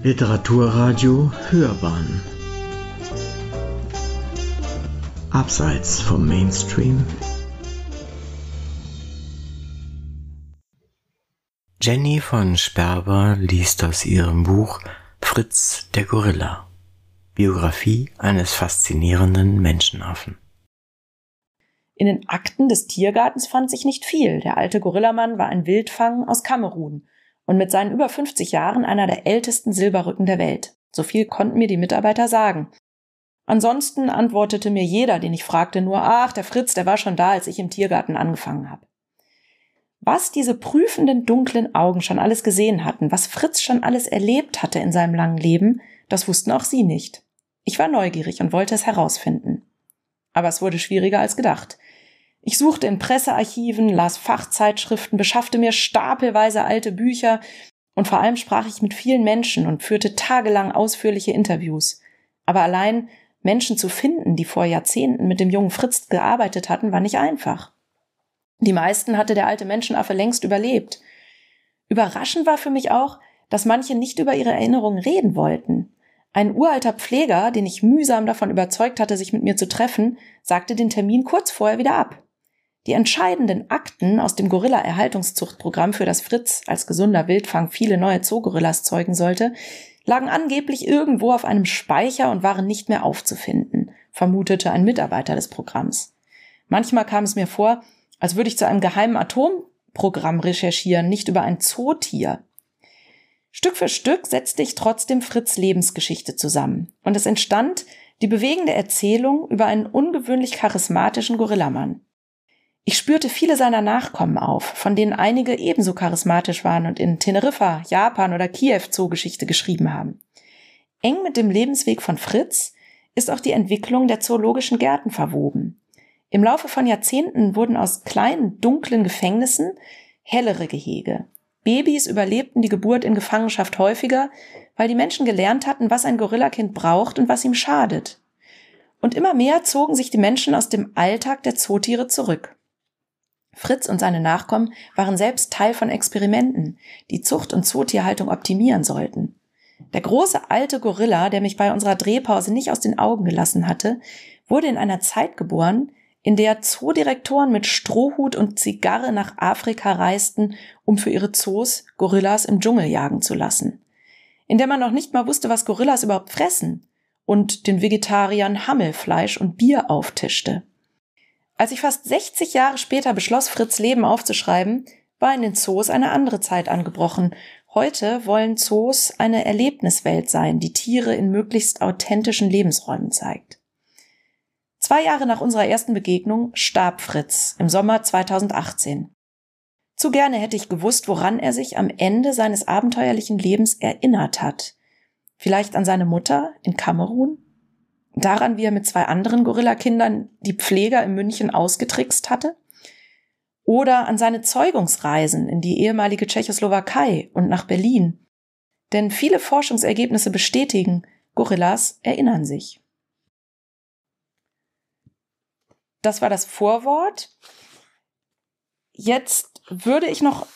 Literaturradio Hörbahn. Abseits vom Mainstream. Jenny von Sperber liest aus ihrem Buch Fritz der Gorilla. Biografie eines faszinierenden Menschenaffen. In den Akten des Tiergartens fand sich nicht viel. Der alte Gorillamann war ein Wildfang aus Kamerun und mit seinen über 50 Jahren einer der ältesten Silberrücken der Welt. So viel konnten mir die Mitarbeiter sagen. Ansonsten antwortete mir jeder, den ich fragte, nur, ach, der Fritz, der war schon da, als ich im Tiergarten angefangen habe. Was diese prüfenden dunklen Augen schon alles gesehen hatten, was Fritz schon alles erlebt hatte in seinem langen Leben, das wussten auch sie nicht. Ich war neugierig und wollte es herausfinden. Aber es wurde schwieriger als gedacht. Ich suchte in Pressearchiven, las Fachzeitschriften, beschaffte mir stapelweise alte Bücher und vor allem sprach ich mit vielen Menschen und führte tagelang ausführliche Interviews. Aber allein Menschen zu finden, die vor Jahrzehnten mit dem jungen Fritz gearbeitet hatten, war nicht einfach. Die meisten hatte der alte Menschenaffe längst überlebt. Überraschend war für mich auch, dass manche nicht über ihre Erinnerungen reden wollten. Ein uralter Pfleger, den ich mühsam davon überzeugt hatte, sich mit mir zu treffen, sagte den Termin kurz vorher wieder ab. Die entscheidenden Akten aus dem Gorilla-Erhaltungszuchtprogramm, für das Fritz als gesunder Wildfang viele neue Zoogorillas zeugen sollte, lagen angeblich irgendwo auf einem Speicher und waren nicht mehr aufzufinden, vermutete ein Mitarbeiter des Programms. Manchmal kam es mir vor, als würde ich zu einem geheimen Atomprogramm recherchieren, nicht über ein Zootier. Stück für Stück setzte ich trotzdem Fritz Lebensgeschichte zusammen und es entstand die bewegende Erzählung über einen ungewöhnlich charismatischen Gorillamann. Ich spürte viele seiner Nachkommen auf, von denen einige ebenso charismatisch waren und in Teneriffa, Japan oder Kiew Zoogeschichte geschrieben haben. Eng mit dem Lebensweg von Fritz ist auch die Entwicklung der zoologischen Gärten verwoben. Im Laufe von Jahrzehnten wurden aus kleinen, dunklen Gefängnissen hellere Gehege. Babys überlebten die Geburt in Gefangenschaft häufiger, weil die Menschen gelernt hatten, was ein Gorillakind braucht und was ihm schadet. Und immer mehr zogen sich die Menschen aus dem Alltag der Zootiere zurück. Fritz und seine Nachkommen waren selbst Teil von Experimenten, die Zucht und Zootierhaltung optimieren sollten. Der große alte Gorilla, der mich bei unserer Drehpause nicht aus den Augen gelassen hatte, wurde in einer Zeit geboren, in der Zoodirektoren mit Strohhut und Zigarre nach Afrika reisten, um für ihre Zoos Gorillas im Dschungel jagen zu lassen. In der man noch nicht mal wusste, was Gorillas überhaupt fressen und den Vegetariern Hammelfleisch und Bier auftischte. Als ich fast 60 Jahre später beschloss, Fritz Leben aufzuschreiben, war in den Zoos eine andere Zeit angebrochen. Heute wollen Zoos eine Erlebniswelt sein, die Tiere in möglichst authentischen Lebensräumen zeigt. Zwei Jahre nach unserer ersten Begegnung starb Fritz im Sommer 2018. Zu gerne hätte ich gewusst, woran er sich am Ende seines abenteuerlichen Lebens erinnert hat. Vielleicht an seine Mutter in Kamerun? Daran, wie er mit zwei anderen Gorillakindern die Pfleger in München ausgetrickst hatte? Oder an seine Zeugungsreisen in die ehemalige Tschechoslowakei und nach Berlin? Denn viele Forschungsergebnisse bestätigen, Gorillas erinnern sich. Das war das Vorwort. Jetzt würde ich noch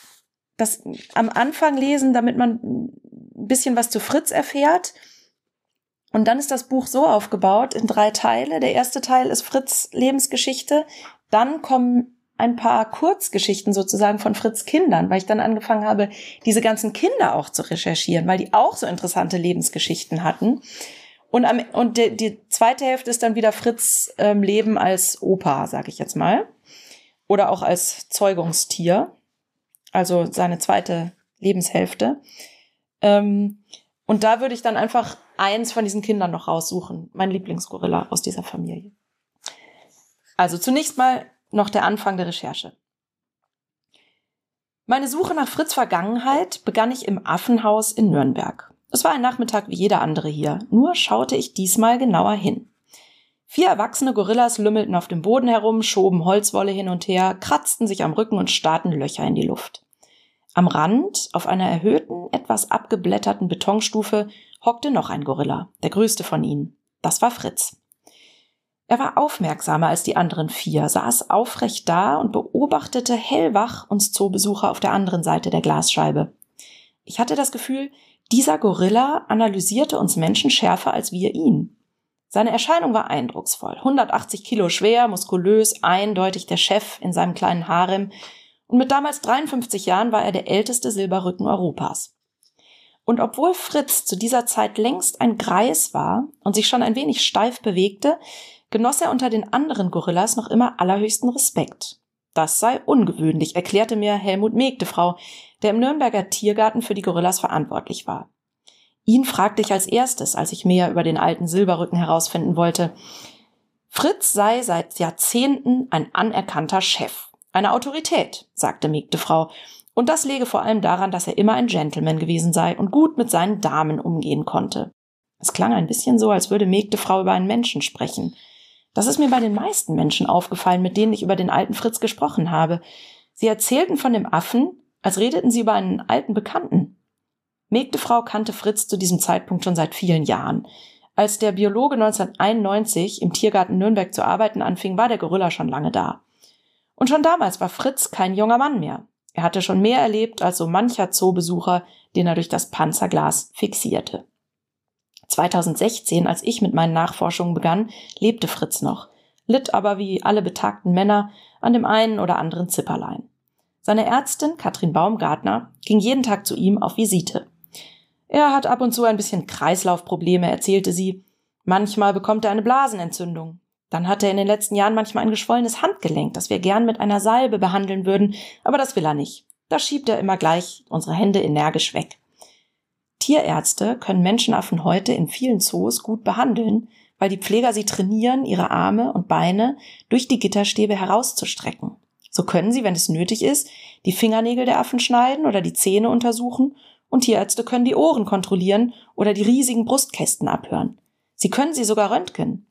das am Anfang lesen, damit man ein bisschen was zu Fritz erfährt. Und dann ist das Buch so aufgebaut in drei Teile. Der erste Teil ist Fritz Lebensgeschichte. Dann kommen ein paar Kurzgeschichten sozusagen von Fritz Kindern, weil ich dann angefangen habe, diese ganzen Kinder auch zu recherchieren, weil die auch so interessante Lebensgeschichten hatten. Und, am, und die, die zweite Hälfte ist dann wieder Fritz ähm, Leben als Opa, sage ich jetzt mal. Oder auch als Zeugungstier. Also seine zweite Lebenshälfte. Ähm, und da würde ich dann einfach eins von diesen Kindern noch raussuchen. Mein Lieblingsgorilla aus dieser Familie. Also zunächst mal noch der Anfang der Recherche. Meine Suche nach Fritz Vergangenheit begann ich im Affenhaus in Nürnberg. Es war ein Nachmittag wie jeder andere hier, nur schaute ich diesmal genauer hin. Vier erwachsene Gorillas lümmelten auf dem Boden herum, schoben Holzwolle hin und her, kratzten sich am Rücken und starrten Löcher in die Luft. Am Rand, auf einer erhöhten, etwas abgeblätterten Betonstufe, hockte noch ein Gorilla, der größte von ihnen. Das war Fritz. Er war aufmerksamer als die anderen vier, saß aufrecht da und beobachtete hellwach uns Zoobesucher auf der anderen Seite der Glasscheibe. Ich hatte das Gefühl, Dieser Gorilla analysierte uns Menschen schärfer als wir ihn. Seine Erscheinung war eindrucksvoll. 180 Kilo schwer, muskulös, eindeutig der Chef in seinem kleinen Harem. Und mit damals 53 Jahren war er der älteste Silberrücken Europas. Und obwohl Fritz zu dieser Zeit längst ein Greis war und sich schon ein wenig steif bewegte, genoss er unter den anderen Gorillas noch immer allerhöchsten Respekt. Das sei ungewöhnlich, erklärte mir Helmut Megdefrau, der im Nürnberger Tiergarten für die Gorillas verantwortlich war. Ihn fragte ich als erstes, als ich mehr über den alten Silberrücken herausfinden wollte. Fritz sei seit Jahrzehnten ein anerkannter Chef, eine Autorität, sagte Megdefrau, und das lege vor allem daran, dass er immer ein Gentleman gewesen sei und gut mit seinen Damen umgehen konnte. Es klang ein bisschen so, als würde Megdefrau über einen Menschen sprechen. Das ist mir bei den meisten Menschen aufgefallen, mit denen ich über den alten Fritz gesprochen habe. Sie erzählten von dem Affen, als redeten sie über einen alten Bekannten. Mägdefrau kannte Fritz zu diesem Zeitpunkt schon seit vielen Jahren. Als der Biologe 1991 im Tiergarten Nürnberg zu arbeiten anfing, war der Gorilla schon lange da. Und schon damals war Fritz kein junger Mann mehr. Er hatte schon mehr erlebt als so mancher Zoobesucher, den er durch das Panzerglas fixierte. 2016, als ich mit meinen Nachforschungen begann, lebte Fritz noch, litt aber wie alle betagten Männer an dem einen oder anderen Zipperlein. Seine Ärztin, Katrin Baumgartner, ging jeden Tag zu ihm auf Visite. Er hat ab und zu ein bisschen Kreislaufprobleme, erzählte sie. Manchmal bekommt er eine Blasenentzündung. Dann hat er in den letzten Jahren manchmal ein geschwollenes Handgelenk, das wir gern mit einer Salbe behandeln würden, aber das will er nicht. Da schiebt er immer gleich unsere Hände energisch weg. Tierärzte können Menschenaffen heute in vielen Zoos gut behandeln, weil die Pfleger sie trainieren, ihre Arme und Beine durch die Gitterstäbe herauszustrecken. So können sie, wenn es nötig ist, die Fingernägel der Affen schneiden oder die Zähne untersuchen und Tierärzte können die Ohren kontrollieren oder die riesigen Brustkästen abhören. Sie können sie sogar röntgen.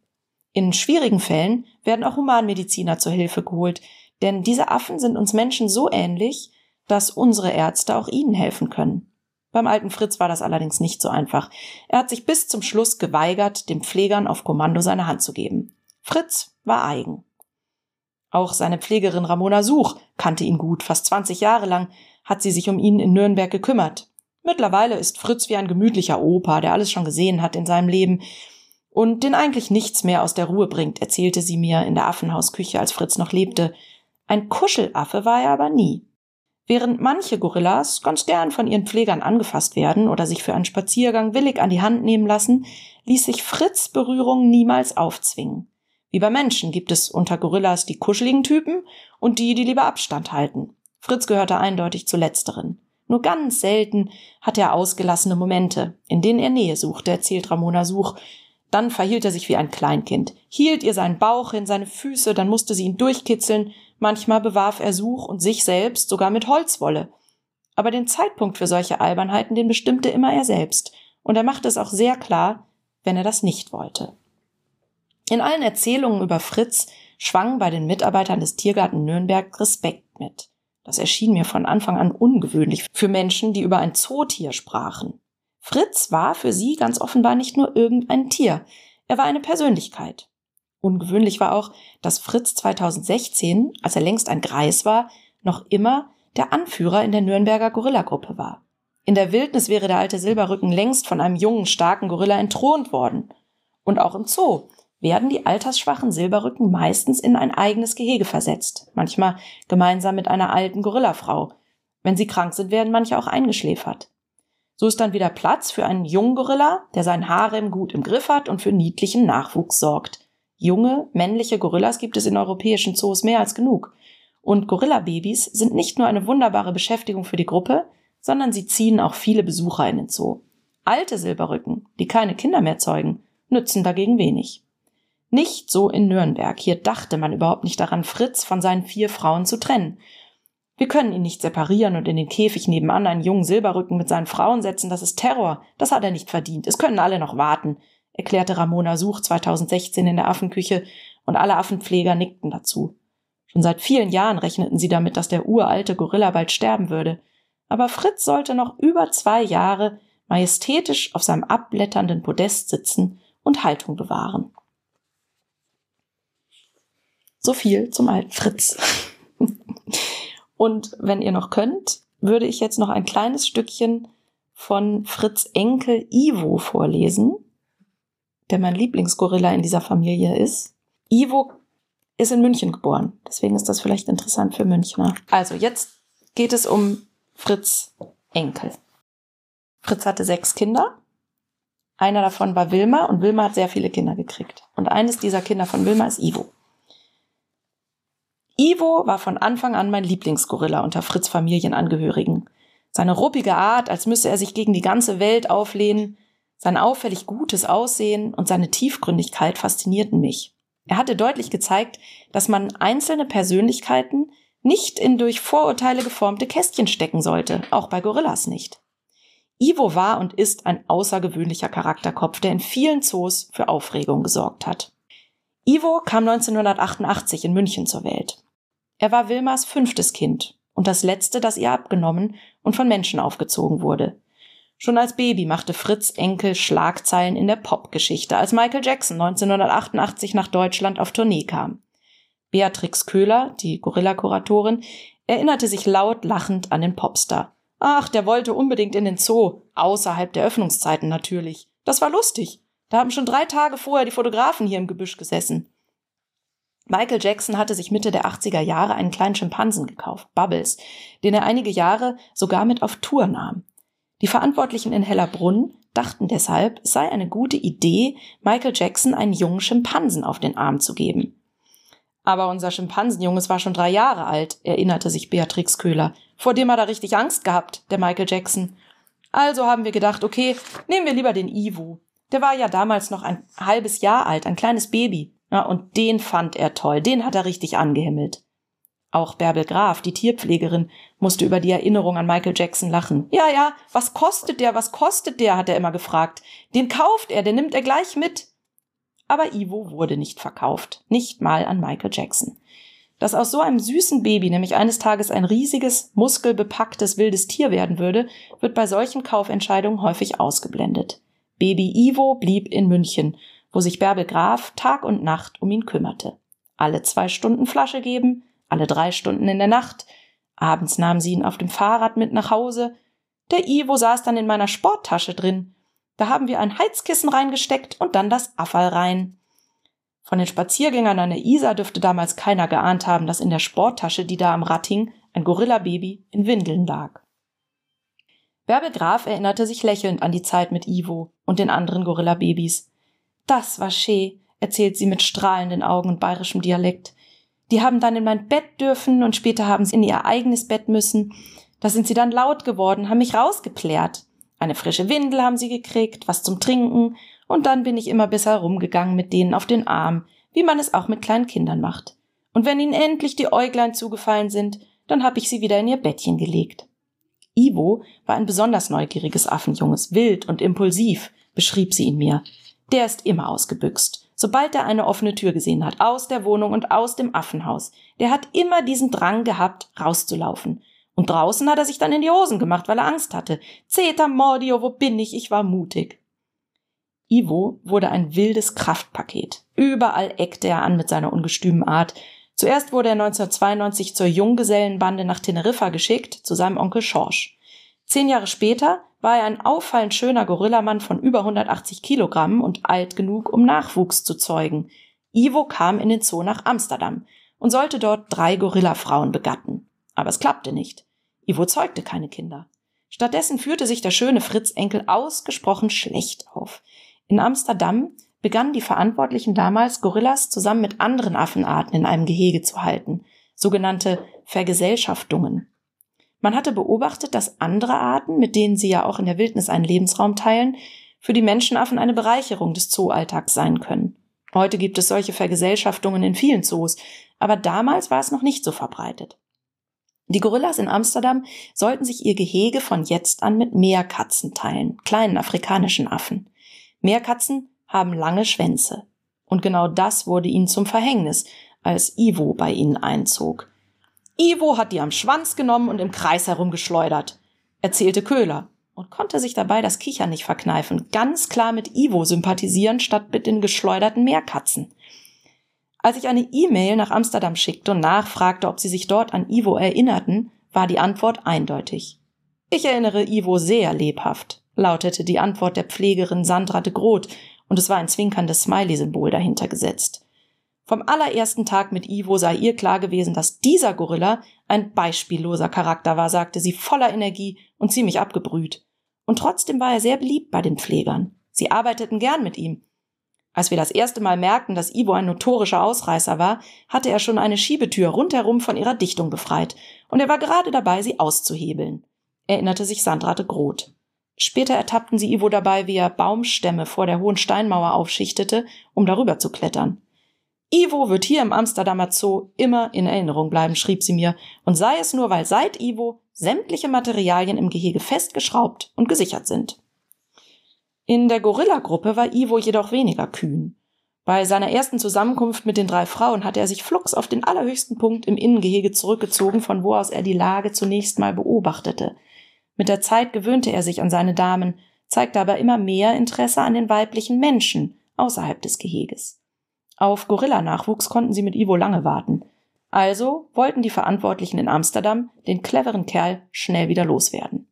In schwierigen Fällen werden auch Humanmediziner zur Hilfe geholt, denn diese Affen sind uns Menschen so ähnlich, dass unsere Ärzte auch ihnen helfen können. Beim alten Fritz war das allerdings nicht so einfach. Er hat sich bis zum Schluss geweigert, den Pflegern auf Kommando seine Hand zu geben. Fritz war eigen. Auch seine Pflegerin Ramona Such kannte ihn gut. Fast 20 Jahre lang hat sie sich um ihn in Nürnberg gekümmert. Mittlerweile ist Fritz wie ein gemütlicher Opa, der alles schon gesehen hat in seinem Leben und den eigentlich nichts mehr aus der Ruhe bringt, erzählte sie mir in der Affenhausküche, als Fritz noch lebte. Ein Kuschelaffe war er aber nie. Während manche Gorillas ganz gern von ihren Pflegern angefasst werden oder sich für einen Spaziergang willig an die Hand nehmen lassen, ließ sich Fritz Berührung niemals aufzwingen. Wie bei Menschen gibt es unter Gorillas die kuscheligen Typen und die, die lieber Abstand halten. Fritz gehörte eindeutig zu letzteren. Nur ganz selten hat er ausgelassene Momente, in denen er Nähe suchte, erzählt Ramona Such. Dann verhielt er sich wie ein Kleinkind, hielt ihr seinen Bauch hin, seine Füße, dann musste sie ihn durchkitzeln, manchmal bewarf er Such und sich selbst sogar mit Holzwolle. Aber den Zeitpunkt für solche Albernheiten, den bestimmte immer er selbst, und er machte es auch sehr klar, wenn er das nicht wollte. In allen Erzählungen über Fritz schwang bei den Mitarbeitern des Tiergarten Nürnberg Respekt mit. Das erschien mir von Anfang an ungewöhnlich für Menschen, die über ein Zootier sprachen. Fritz war für sie ganz offenbar nicht nur irgendein Tier, er war eine Persönlichkeit. Ungewöhnlich war auch, dass Fritz 2016, als er längst ein Greis war, noch immer der Anführer in der Nürnberger Gorillagruppe war. In der Wildnis wäre der alte Silberrücken längst von einem jungen, starken Gorilla entthront worden. Und auch im Zoo werden die altersschwachen Silberrücken meistens in ein eigenes Gehege versetzt, manchmal gemeinsam mit einer alten Gorillafrau. Wenn sie krank sind, werden manche auch eingeschläfert. So ist dann wieder Platz für einen jungen Gorilla, der sein Harem gut im Griff hat und für niedlichen Nachwuchs sorgt. Junge, männliche Gorillas gibt es in europäischen Zoos mehr als genug. Und Gorillababys sind nicht nur eine wunderbare Beschäftigung für die Gruppe, sondern sie ziehen auch viele Besucher in den Zoo. Alte Silberrücken, die keine Kinder mehr zeugen, nützen dagegen wenig. Nicht so in Nürnberg. Hier dachte man überhaupt nicht daran, Fritz von seinen vier Frauen zu trennen. Wir können ihn nicht separieren und in den Käfig nebenan einen jungen Silberrücken mit seinen Frauen setzen. Das ist Terror. Das hat er nicht verdient. Es können alle noch warten, erklärte Ramona Such 2016 in der Affenküche und alle Affenpfleger nickten dazu. Schon seit vielen Jahren rechneten sie damit, dass der uralte Gorilla bald sterben würde. Aber Fritz sollte noch über zwei Jahre majestätisch auf seinem abblätternden Podest sitzen und Haltung bewahren. So viel zum alten Fritz. Und wenn ihr noch könnt, würde ich jetzt noch ein kleines Stückchen von Fritz Enkel Ivo vorlesen, der mein Lieblingsgorilla in dieser Familie ist. Ivo ist in München geboren, deswegen ist das vielleicht interessant für Münchner. Also jetzt geht es um Fritz Enkel. Fritz hatte sechs Kinder. Einer davon war Wilma und Wilma hat sehr viele Kinder gekriegt. Und eines dieser Kinder von Wilma ist Ivo. Ivo war von Anfang an mein Lieblingsgorilla unter Fritz Familienangehörigen. Seine ruppige Art, als müsse er sich gegen die ganze Welt auflehnen, sein auffällig gutes Aussehen und seine Tiefgründigkeit faszinierten mich. Er hatte deutlich gezeigt, dass man einzelne Persönlichkeiten nicht in durch Vorurteile geformte Kästchen stecken sollte, auch bei Gorillas nicht. Ivo war und ist ein außergewöhnlicher Charakterkopf, der in vielen Zoos für Aufregung gesorgt hat. Ivo kam 1988 in München zur Welt. Er war Wilmas fünftes Kind und das letzte, das ihr abgenommen und von Menschen aufgezogen wurde. Schon als Baby machte Fritz Enkel Schlagzeilen in der Popgeschichte, als Michael Jackson 1988 nach Deutschland auf Tournee kam. Beatrix Köhler, die Gorilla-Kuratorin, erinnerte sich laut lachend an den Popstar. Ach, der wollte unbedingt in den Zoo, außerhalb der Öffnungszeiten natürlich. Das war lustig. Da haben schon drei Tage vorher die Fotografen hier im Gebüsch gesessen. Michael Jackson hatte sich Mitte der 80er Jahre einen kleinen Schimpansen gekauft, Bubbles, den er einige Jahre sogar mit auf Tour nahm. Die Verantwortlichen in Hellerbrunn dachten deshalb, es sei eine gute Idee, Michael Jackson einen jungen Schimpansen auf den Arm zu geben. Aber unser Schimpansenjunges war schon drei Jahre alt, erinnerte sich Beatrix Köhler. Vor dem hat er richtig Angst gehabt, der Michael Jackson. Also haben wir gedacht, okay, nehmen wir lieber den Ivo. Der war ja damals noch ein halbes Jahr alt, ein kleines Baby. Ja, und den fand er toll, den hat er richtig angehimmelt. Auch Bärbel Graf, die Tierpflegerin, musste über die Erinnerung an Michael Jackson lachen. Ja, ja, was kostet der, was kostet der, hat er immer gefragt. Den kauft er, den nimmt er gleich mit. Aber Ivo wurde nicht verkauft, nicht mal an Michael Jackson. Dass aus so einem süßen Baby nämlich eines Tages ein riesiges, muskelbepacktes wildes Tier werden würde, wird bei solchen Kaufentscheidungen häufig ausgeblendet. Baby Ivo blieb in München, wo sich Bärbel Graf Tag und Nacht um ihn kümmerte. Alle zwei Stunden Flasche geben, alle drei Stunden in der Nacht. Abends nahm sie ihn auf dem Fahrrad mit nach Hause. Der Ivo saß dann in meiner Sporttasche drin. Da haben wir ein Heizkissen reingesteckt und dann das Affall rein. Von den Spaziergängern an der Isar dürfte damals keiner geahnt haben, dass in der Sporttasche, die da am Rad hing, ein Gorillababy in Windeln lag. Bärbel Graf erinnerte sich lächelnd an die Zeit mit Ivo und den anderen Gorillababys. Das war schee, erzählt sie mit strahlenden Augen und bayerischem Dialekt. Die haben dann in mein Bett dürfen und später haben sie in ihr eigenes Bett müssen. Da sind sie dann laut geworden, haben mich rausgeplärt. Eine frische Windel haben sie gekriegt, was zum Trinken, und dann bin ich immer bis herumgegangen mit denen auf den Arm, wie man es auch mit kleinen Kindern macht. Und wenn ihnen endlich die Äuglein zugefallen sind, dann hab ich sie wieder in ihr Bettchen gelegt. Ivo war ein besonders neugieriges Affenjunges, wild und impulsiv, beschrieb sie ihn mir. Der ist immer ausgebüxt sobald er eine offene Tür gesehen hat, aus der Wohnung und aus dem Affenhaus. Der hat immer diesen Drang gehabt, rauszulaufen. Und draußen hat er sich dann in die Hosen gemacht, weil er Angst hatte. Zeta Mordio, wo bin ich? Ich war mutig. Ivo wurde ein wildes Kraftpaket. Überall eckte er an mit seiner ungestümen Art. Zuerst wurde er 1992 zur Junggesellenbande nach Teneriffa geschickt, zu seinem Onkel Schorsch. Zehn Jahre später war er ein auffallend schöner Gorillamann von über 180 Kilogramm und alt genug, um Nachwuchs zu zeugen. Ivo kam in den Zoo nach Amsterdam und sollte dort drei Gorillafrauen begatten. Aber es klappte nicht. Ivo zeugte keine Kinder. Stattdessen führte sich der schöne Fritz Enkel ausgesprochen schlecht auf. In Amsterdam begannen die Verantwortlichen damals, Gorillas zusammen mit anderen Affenarten in einem Gehege zu halten, sogenannte Vergesellschaftungen. Man hatte beobachtet, dass andere Arten, mit denen sie ja auch in der Wildnis einen Lebensraum teilen, für die Menschenaffen eine Bereicherung des Zooalltags sein können. Heute gibt es solche Vergesellschaftungen in vielen Zoos, aber damals war es noch nicht so verbreitet. Die Gorillas in Amsterdam sollten sich ihr Gehege von jetzt an mit Meerkatzen teilen, kleinen afrikanischen Affen. Meerkatzen haben lange Schwänze. Und genau das wurde ihnen zum Verhängnis, als Ivo bei ihnen einzog. Ivo hat die am Schwanz genommen und im Kreis herumgeschleudert, erzählte Köhler und konnte sich dabei das Kichern nicht verkneifen, ganz klar mit Ivo sympathisieren statt mit den geschleuderten Meerkatzen. Als ich eine E-Mail nach Amsterdam schickte und nachfragte, ob sie sich dort an Ivo erinnerten, war die Antwort eindeutig. Ich erinnere Ivo sehr lebhaft, lautete die Antwort der Pflegerin Sandra de Groot, und es war ein zwinkerndes Smiley-Symbol dahinter gesetzt. Vom allerersten Tag mit Ivo sei ihr klar gewesen, dass dieser Gorilla ein beispielloser Charakter war, sagte sie voller Energie und ziemlich abgebrüht. Und trotzdem war er sehr beliebt bei den Pflegern. Sie arbeiteten gern mit ihm. Als wir das erste Mal merkten, dass Ivo ein notorischer Ausreißer war, hatte er schon eine Schiebetür rundherum von ihrer Dichtung befreit, und er war gerade dabei, sie auszuhebeln, erinnerte sich Sandra de Groth. Später ertappten sie Ivo dabei, wie er Baumstämme vor der hohen Steinmauer aufschichtete, um darüber zu klettern. Ivo wird hier im Amsterdamer Zoo immer in Erinnerung bleiben, schrieb sie mir, und sei es nur, weil seit Ivo sämtliche Materialien im Gehege festgeschraubt und gesichert sind. In der Gorilla-Gruppe war Ivo jedoch weniger kühn. Bei seiner ersten Zusammenkunft mit den drei Frauen hatte er sich flugs auf den allerhöchsten Punkt im Innengehege zurückgezogen, von wo aus er die Lage zunächst mal beobachtete. Mit der Zeit gewöhnte er sich an seine Damen, zeigte aber immer mehr Interesse an den weiblichen Menschen außerhalb des Geheges. Auf Gorillanachwuchs konnten sie mit Ivo lange warten. Also wollten die Verantwortlichen in Amsterdam den cleveren Kerl schnell wieder loswerden.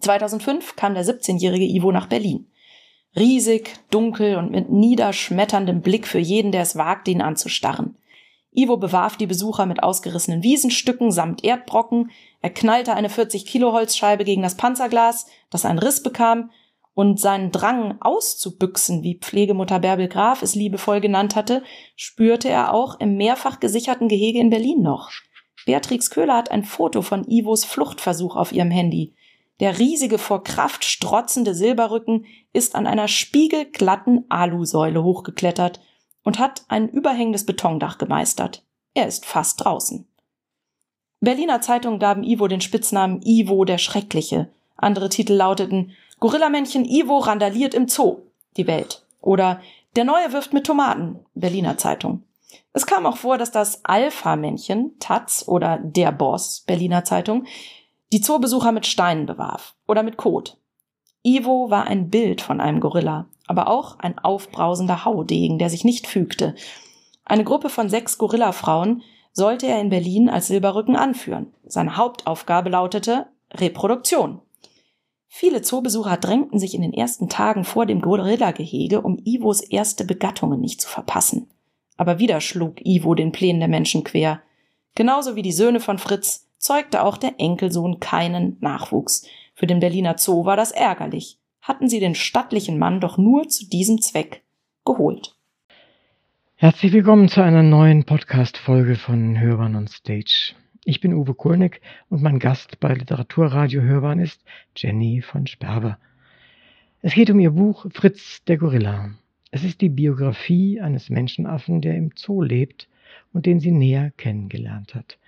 2005 kam der 17-jährige Ivo nach Berlin. Riesig, dunkel und mit niederschmetterndem Blick für jeden, der es wagte, ihn anzustarren. Ivo bewarf die Besucher mit ausgerissenen Wiesenstücken samt Erdbrocken, er knallte eine 40 Kilo Holzscheibe gegen das Panzerglas, das einen Riss bekam, und seinen Drang auszubüchsen, wie Pflegemutter Bärbel Graf es liebevoll genannt hatte, spürte er auch im mehrfach gesicherten Gehege in Berlin noch. Beatrix Köhler hat ein Foto von Ivos Fluchtversuch auf ihrem Handy. Der riesige vor Kraft strotzende Silberrücken ist an einer spiegelglatten Alusäule hochgeklettert und hat ein überhängendes Betondach gemeistert. Er ist fast draußen. Berliner Zeitungen gaben Ivo den Spitznamen Ivo der Schreckliche. Andere Titel lauteten Gorillamännchen Ivo randaliert im Zoo, die Welt. Oder Der Neue wirft mit Tomaten, Berliner Zeitung. Es kam auch vor, dass das Alpha-Männchen, Taz oder Der Boss, Berliner Zeitung, die Zoobesucher mit Steinen bewarf oder mit Kot. Ivo war ein Bild von einem Gorilla, aber auch ein aufbrausender Haudegen, der sich nicht fügte. Eine Gruppe von sechs Gorillafrauen sollte er in Berlin als Silberrücken anführen. Seine Hauptaufgabe lautete Reproduktion. Viele Zoobesucher drängten sich in den ersten Tagen vor dem Gorilla-Gehege, um Ivos erste Begattungen nicht zu verpassen. Aber wieder schlug Ivo den Plänen der Menschen quer. Genauso wie die Söhne von Fritz zeugte auch der Enkelsohn keinen Nachwuchs. Für den Berliner Zoo war das ärgerlich. Hatten sie den stattlichen Mann doch nur zu diesem Zweck geholt. Herzlich willkommen zu einer neuen Podcast-Folge von Hörbahn on Stage. Ich bin Uwe Kulnig und mein Gast bei Literaturradio Hörbahn ist Jenny von Sperber. Es geht um ihr Buch Fritz der Gorilla. Es ist die Biografie eines Menschenaffen, der im Zoo lebt und den sie näher kennengelernt hat.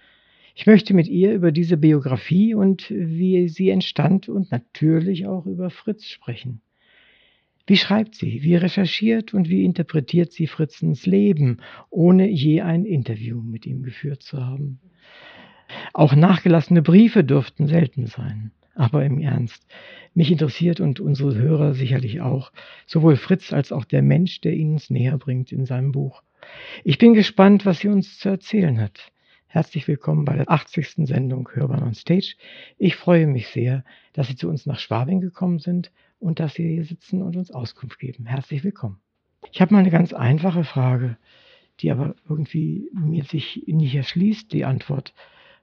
Ich möchte mit ihr über diese Biografie und wie sie entstand und natürlich auch über Fritz sprechen. Wie schreibt sie, wie recherchiert und wie interpretiert sie Fritzens Leben, ohne je ein Interview mit ihm geführt zu haben? Auch nachgelassene Briefe dürften selten sein. Aber im Ernst, mich interessiert und unsere Hörer sicherlich auch, sowohl Fritz als auch der Mensch, der ihn uns näher bringt in seinem Buch. Ich bin gespannt, was sie uns zu erzählen hat. Herzlich willkommen bei der 80. Sendung Hörbahn on Stage. Ich freue mich sehr, dass Sie zu uns nach Schwabing gekommen sind und dass Sie hier sitzen und uns Auskunft geben. Herzlich willkommen. Ich habe mal eine ganz einfache Frage, die aber irgendwie mir sich nicht erschließt, die Antwort.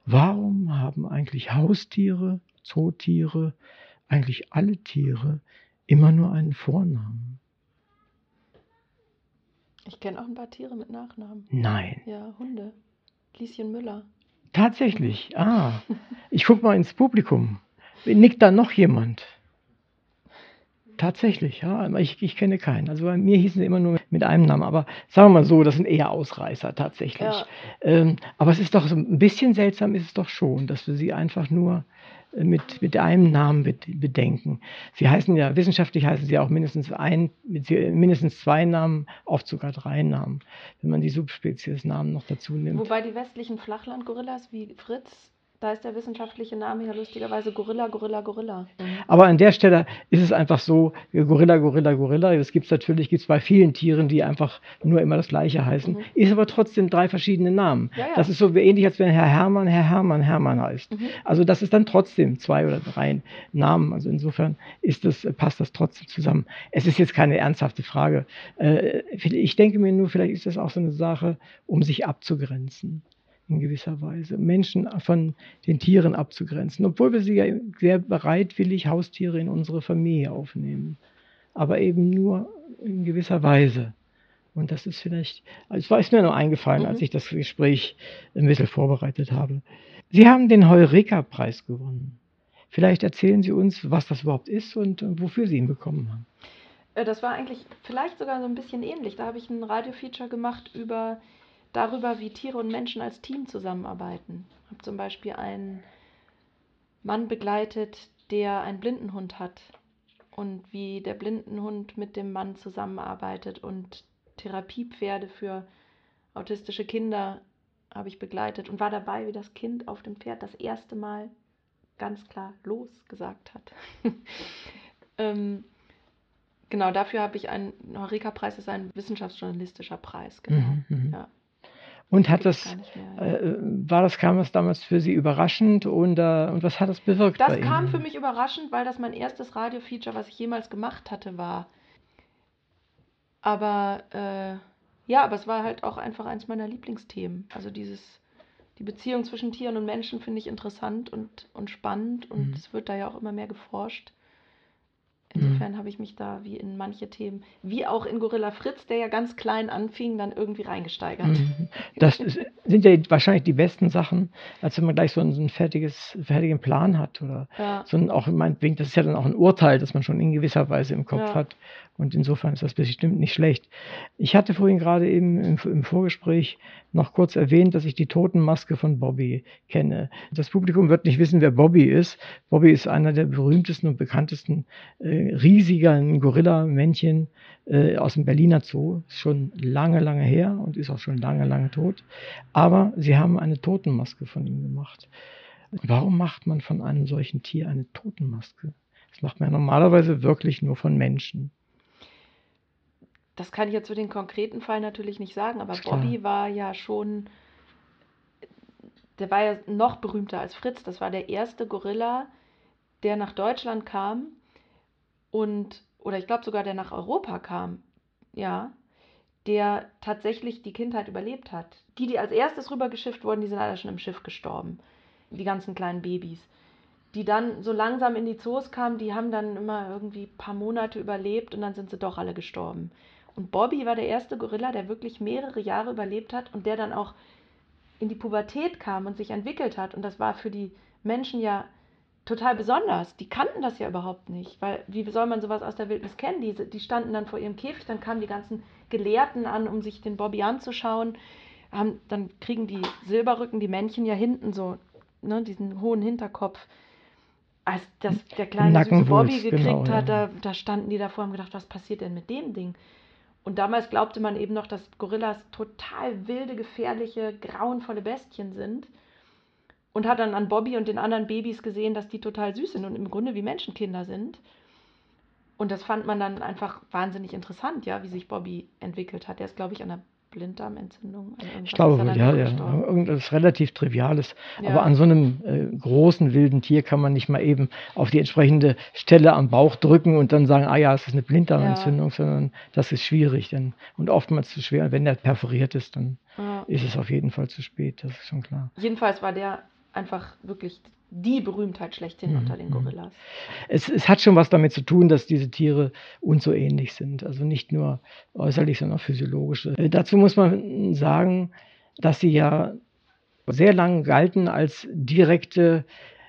Warum haben eigentlich Haustiere, Zootiere, eigentlich alle Tiere immer nur einen Vornamen? Ich kenne auch ein paar Tiere mit Nachnamen. Nein. Ja, Hunde. Lieschen Müller. Tatsächlich. Ah, ich gucke mal ins Publikum. Nickt da noch jemand? Tatsächlich, ja. Ich, ich kenne keinen. Also bei mir hießen sie immer nur mit einem Namen. Aber sagen wir mal so, das sind eher Ausreißer tatsächlich. Ja. Ähm, aber es ist doch so ein bisschen seltsam, ist es doch schon, dass wir sie einfach nur äh, mit, mit einem Namen bedenken. Sie heißen ja, wissenschaftlich heißen sie auch mindestens ein, mindestens zwei Namen, oft sogar drei Namen, wenn man die Subspezies-Namen noch dazu nimmt. Wobei die westlichen Flachlandgorillas wie Fritz Da ist der wissenschaftliche Name ja lustigerweise Gorilla, Gorilla, Gorilla. Aber an der Stelle ist es einfach so, Gorilla, Gorilla, Gorilla. Das gibt es natürlich gibt's bei vielen Tieren, die einfach nur immer das Gleiche heißen. Mhm. Ist aber trotzdem drei verschiedene Namen. Ja, ja. Das ist so ähnlich, als wenn Herr Hermann, Herr Hermann, Hermann heißt. Mhm. Also das ist dann trotzdem zwei oder drei Namen. Also insofern ist das, passt das trotzdem zusammen. Es ist jetzt keine ernsthafte Frage. Äh, ich denke mir nur, vielleicht ist das auch so eine Sache, um sich abzugrenzen in gewisser Weise, Menschen von den Tieren abzugrenzen, obwohl wir sie ja sehr bereitwillig Haustiere in unsere Familie aufnehmen, aber eben nur in gewisser Weise. Und das ist vielleicht, es war ist mir nur eingefallen, mhm. als ich das Gespräch ein bisschen vorbereitet habe. Sie haben den Heureka-Preis gewonnen. Vielleicht erzählen Sie uns, was das überhaupt ist und wofür Sie ihn bekommen haben. Äh, das war eigentlich vielleicht sogar so ein bisschen ähnlich. Da habe ich ein Radiofeature gemacht über darüber, wie Tiere und Menschen als Team zusammenarbeiten. Ich habe zum Beispiel einen Mann begleitet, der einen Blindenhund hat und wie der Blindenhund mit dem Mann zusammenarbeitet und Therapiepferde für autistische Kinder habe ich begleitet und war dabei, wie das Kind auf dem Pferd das erste Mal ganz klar los gesagt hat. ähm, genau, dafür habe ich einen Heureka-Preis, ist ein wissenschaftsjournalistischer Preis, genau. Mhm, mhm. ja. Und hat das, äh, war das, kam das damals für Sie überraschend und, äh, und was hat das bewirkt? Das kam Ihnen? für mich überraschend, weil das mein erstes Radio-Feature, was ich jemals gemacht hatte, war. Aber äh, ja, aber es war halt auch einfach eins meiner Lieblingsthemen. Also dieses, die Beziehung zwischen Tieren und Menschen finde ich interessant und, und spannend und mhm. es wird da ja auch immer mehr geforscht. Insofern mhm. habe ich mich da wie in manche Themen, wie auch in Gorilla Fritz, der ja ganz klein anfing, dann irgendwie reingesteigert. Mhm. Das sind ja wahrscheinlich die besten Sachen, als wenn man gleich so ein, so ein fertiges, fertigen Plan hat oder ja. so ein, auch meinetwegen, das ist ja dann auch ein Urteil, das man schon in gewisser Weise im Kopf ja. hat. Und insofern ist das bestimmt nicht schlecht. Ich hatte vorhin gerade eben im, im, Vorgespräch noch kurz erwähnt, dass ich die Totenmaske von Bobby kenne. Das Publikum wird nicht wissen, wer Bobby ist. Bobby ist einer der berühmtesten und bekanntesten äh, riesigen Gorilla-Männchen äh, aus dem Berliner Zoo. Ist schon lange, lange her und ist auch schon lange, lange tot. Aber sie haben eine Totenmaske von ihm gemacht. Warum macht man von einem solchen Tier eine Totenmaske? Das macht man ja normalerweise wirklich nur von Menschen. Das kann ich jetzt für den konkreten Fall natürlich nicht sagen, aber Bobby war ja schon, der war ja noch berühmter als Fritz. Das war der erste Gorilla, der nach Deutschland kam und, oder ich glaube sogar, der nach Europa kam, ja, der tatsächlich die Kindheit überlebt hat. Die, die als erstes rübergeschifft wurden, die sind alle schon im Schiff gestorben. Die ganzen kleinen Babys. Die dann so langsam in die Zoos kamen, die haben dann immer irgendwie ein paar Monate überlebt und dann sind sie doch alle gestorben. Und Bobby war der erste Gorilla, der wirklich mehrere Jahre überlebt hat und der dann auch in die Pubertät kam und sich entwickelt hat. Und das war für die Menschen ja total besonders. Die kannten das ja überhaupt nicht, weil wie soll man sowas aus der Wildnis kennen? Die, die standen dann vor ihrem Käfig, dann kamen die ganzen Gelehrten an, um sich den Bobby anzuschauen. Haben, dann kriegen die Silberrücken, die Männchen ja hinten so, ne, diesen hohen Hinterkopf. Als das der kleine süße Bobby gekriegt genau, hat, ja. da, da standen die davor und haben gedacht, was passiert denn mit dem Ding? Und damals glaubte man eben noch, dass Gorillas total wilde, gefährliche, grauenvolle Bestien sind. Und hat dann an Bobby und den anderen Babys gesehen, dass die total süß sind und im Grunde wie Menschenkinder sind. Und das fand man dann einfach wahnsinnig interessant, ja, wie sich Bobby entwickelt hat. Der ist, glaube ich, an der Blinddarmentzündung. Ich glaube, ja, ja. Irgendwas relativ Triviales. Ja. Aber an so einem äh, großen wilden Tier kann man nicht mal eben auf die entsprechende Stelle am Bauch drücken und dann sagen, ah ja, es ist eine Blinddarmentzündung, ja. sondern das ist schwierig. Denn, und oftmals zu schwer. Wenn der perforiert ist, dann ja. ist es auf jeden Fall zu spät, das ist schon klar. Jedenfalls war der einfach wirklich die Berühmtheit schlechthin mhm. unter den Gorillas. Es, es, hat schon was damit zu tun, dass diese Tiere uns so ähnlich sind. Also nicht nur äußerlich, sondern auch physiologisch. Äh, dazu muss man sagen, dass sie ja sehr lang galten als direkte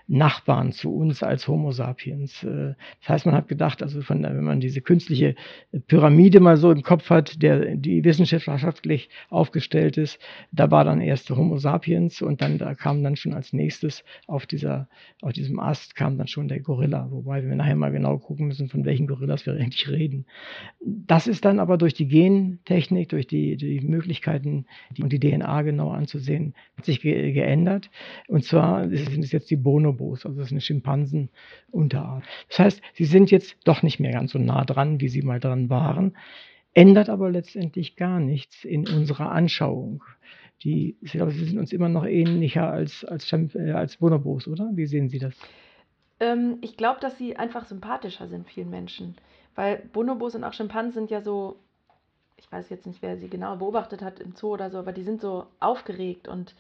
Nachbarn zu uns als Homo sapiens. Äh, das heißt, man hat gedacht, also von, wenn man diese künstliche Pyramide mal so im Kopf hat, der, die wissenschaftlich aufgestellt ist, da war dann erst Homo sapiens und dann da kam dann schon als nächstes auf dieser, auf diesem Ast kam dann schon der Gorilla, wobei wir nachher mal genau gucken müssen, von welchen Gorillas wir eigentlich reden. Das ist dann aber durch die Gentechnik, durch die, die Möglichkeiten die, und die DNA genau anzusehen, hat sich ge geändert. Und zwar sind es jetzt die Bonobos, also das ist eine Schimpansenunterart. Das heißt, sie sind jetzt doch nicht mehr ganz so nah dran, wie sie mal dran waren, ändert aber letztendlich gar nichts in unserer Anschauung. Die, ich glaube, sie sind uns immer noch ähnlicher als, als, äh, als Bonobos, oder? Wie sehen Sie das? Ähm, ich glaube, dass sie einfach sympathischer sind vielen Menschen. Weil Bonobos und auch Schimpansen sind ja so, ich weiß jetzt nicht, wer sie genau beobachtet hat im Zoo oder so, aber die sind so aufgeregt und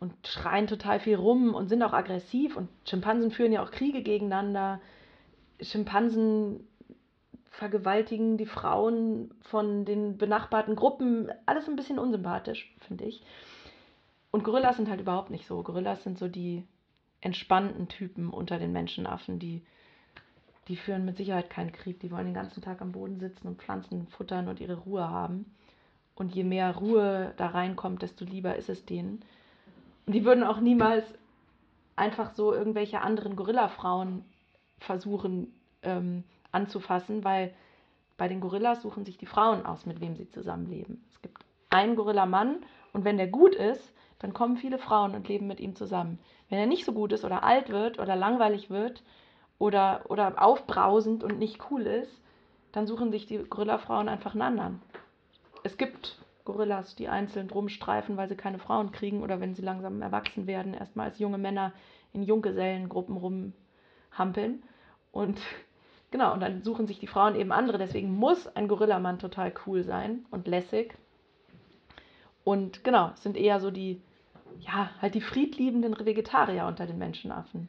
und schreien total viel rum und sind auch aggressiv. Und Schimpansen führen ja auch Kriege gegeneinander. Schimpansen vergewaltigen die Frauen von den benachbarten Gruppen. Alles ein bisschen unsympathisch, finde ich. Und Gorillas sind halt überhaupt nicht so. Gorillas sind so die entspannten Typen unter den Menschenaffen, die, die führen mit Sicherheit keinen Krieg. Die wollen den ganzen Tag am Boden sitzen und Pflanzen futtern und ihre Ruhe haben. Und je mehr Ruhe da reinkommt, desto lieber ist es denen. Die würden auch niemals einfach so irgendwelche anderen Gorillafrauen versuchen ähm, anzufassen, weil bei den Gorillas suchen sich die Frauen aus, mit wem sie zusammenleben. Es gibt einen Gorillamann und wenn der gut ist, dann kommen viele Frauen und leben mit ihm zusammen. Wenn er nicht so gut ist oder alt wird oder langweilig wird oder, oder aufbrausend und nicht cool ist, dann suchen sich die Gorillafrauen einfach einen anderen. Es gibt Gorillas, die einzeln rumstreifen, weil sie keine Frauen kriegen oder wenn sie langsam erwachsen werden, erstmal als junge Männer in Junggesellengruppen rumhampeln. Und genau, und dann suchen sich die Frauen eben andere. Deswegen muss ein Gorillamann total cool sein und lässig. Und genau, es sind eher so die, ja, halt die friedliebenden Vegetarier unter den Menschenaffen.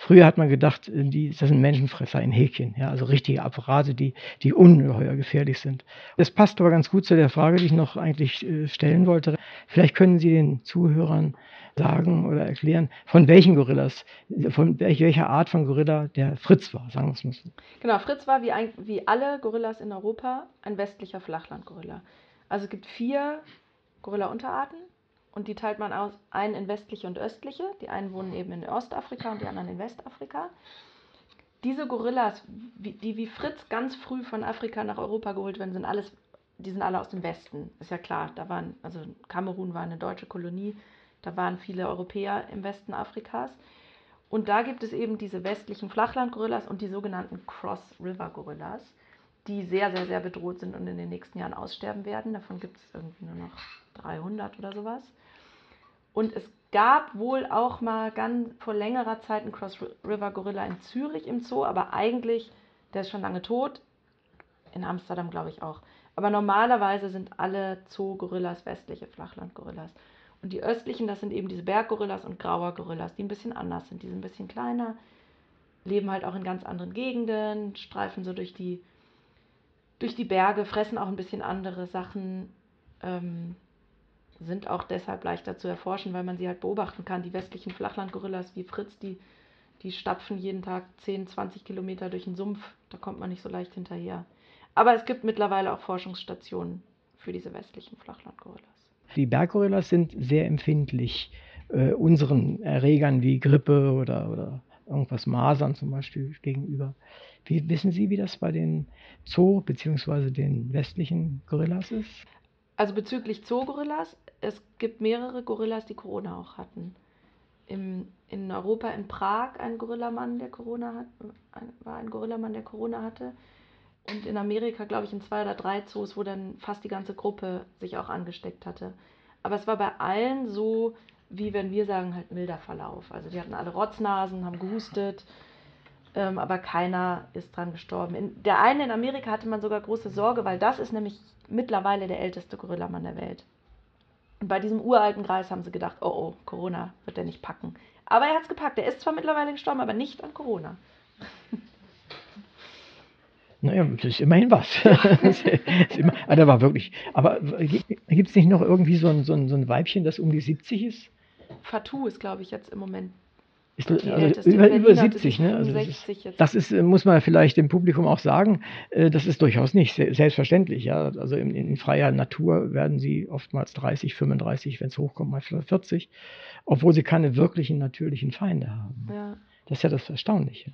Früher hat man gedacht, äh, die, das sind Menschenfresser in Häkchen, ja, also richtige Apparate, die, die ungeheuer gefährlich sind. Das passt aber ganz gut zu der Frage, die ich noch eigentlich äh, stellen wollte. Vielleicht können Sie den Zuhörern sagen oder erklären, von welchen Gorillas, von welcher Art von Gorilla der Fritz war, sagen wir es mal. Genau, Fritz war wie, ein, wie alle Gorillas in Europa ein westlicher Flachlandgorilla. Also es gibt vier Gorilla-Unterarten und die teilt man aus ein in westliche und östliche. Die einen wohnen eben in Ostafrika und die anderen in Westafrika. Diese Gorillas, die wie Fritz ganz früh von Afrika nach Europa geholt werden, sind alles, die sind alle aus dem Westen. Ist ja klar. Da waren, also Kamerun war eine deutsche Kolonie. Da waren viele Europäer im Westen Afrikas. Und da gibt es eben diese westlichen Flachlandgorillas und die sogenannten Cross-River-Gorillas, die sehr, sehr, sehr bedroht sind und in den nächsten Jahren aussterben werden. Davon gibt es irgendwie nur noch 300 oder sowas. Und es gab wohl auch mal ganz vor längerer Zeit einen Cross River Gorilla in Zürich im Zoo, aber eigentlich, der ist schon lange tot. In Amsterdam glaube ich auch. Aber normalerweise sind alle Zoo-Gorillas westliche Flachland-Gorillas. Und die östlichen, das sind eben diese Berggorillas und grauer Gorillas, die ein bisschen anders sind. Die sind ein bisschen kleiner, leben halt auch in ganz anderen Gegenden, streifen so durch die, durch die Berge, fressen auch ein bisschen andere Sachen. Ähm, sind auch deshalb leichter zu erforschen, weil man sie halt beobachten kann. Die westlichen Flachlandgorillas wie Fritz, die, die stapfen jeden Tag 10, 20 Kilometer durch den Sumpf. Da kommt man nicht so leicht hinterher. Aber es gibt mittlerweile auch Forschungsstationen für diese westlichen Flachlandgorillas. Die Berggorillas sind sehr empfindlich äh, unseren Erregern wie Grippe oder, oder irgendwas Masern zum Beispiel gegenüber. Wie, wissen Sie, wie das bei den Zoo- bzw. den westlichen Gorillas ist? Also bezüglich Zoogorillas, es gibt mehrere Gorillas, die Corona auch hatten. Im, in Europa, in Prag, ein Gorillamann, der Corona hat, ein, war ein Gorillamann, der Corona hatte. Und in Amerika, glaube ich, in zwei oder drei Zoos, wo dann fast die ganze Gruppe sich auch angesteckt hatte. Aber es war bei allen so, wie wenn wir sagen, halt milder Verlauf. Also die hatten alle Rotznasen, haben gehustet, ähm, aber keiner ist dran gestorben. In, der eine in Amerika hatte man sogar große Sorge, weil das ist nämlich mittlerweile der älteste Gorillamann der Welt. Und bei diesem uralten Greis haben sie gedacht, oh oh, Corona wird er nicht packen. Aber er hat es gepackt. Er ist zwar mittlerweile gestorben, aber nicht an Corona. Naja, das ist immerhin was. immer, aber der war wirklich. Aber gibt es nicht noch irgendwie so ein, so, ein, so ein Weibchen, das um die 70 ist? Fatou ist, glaube ich, jetzt im Moment Ist, also über, über 70, ne? Also das, ist, das ist, muss man vielleicht dem Publikum auch sagen, äh, das ist durchaus nicht selbstverständlich. Ja? Also in, in freier Natur werden sie oftmals 30, 35, wenn es hochkommt, mal 40, obwohl sie keine wirklichen natürlichen Feinde haben. Ja. Das ist ja das Erstaunliche,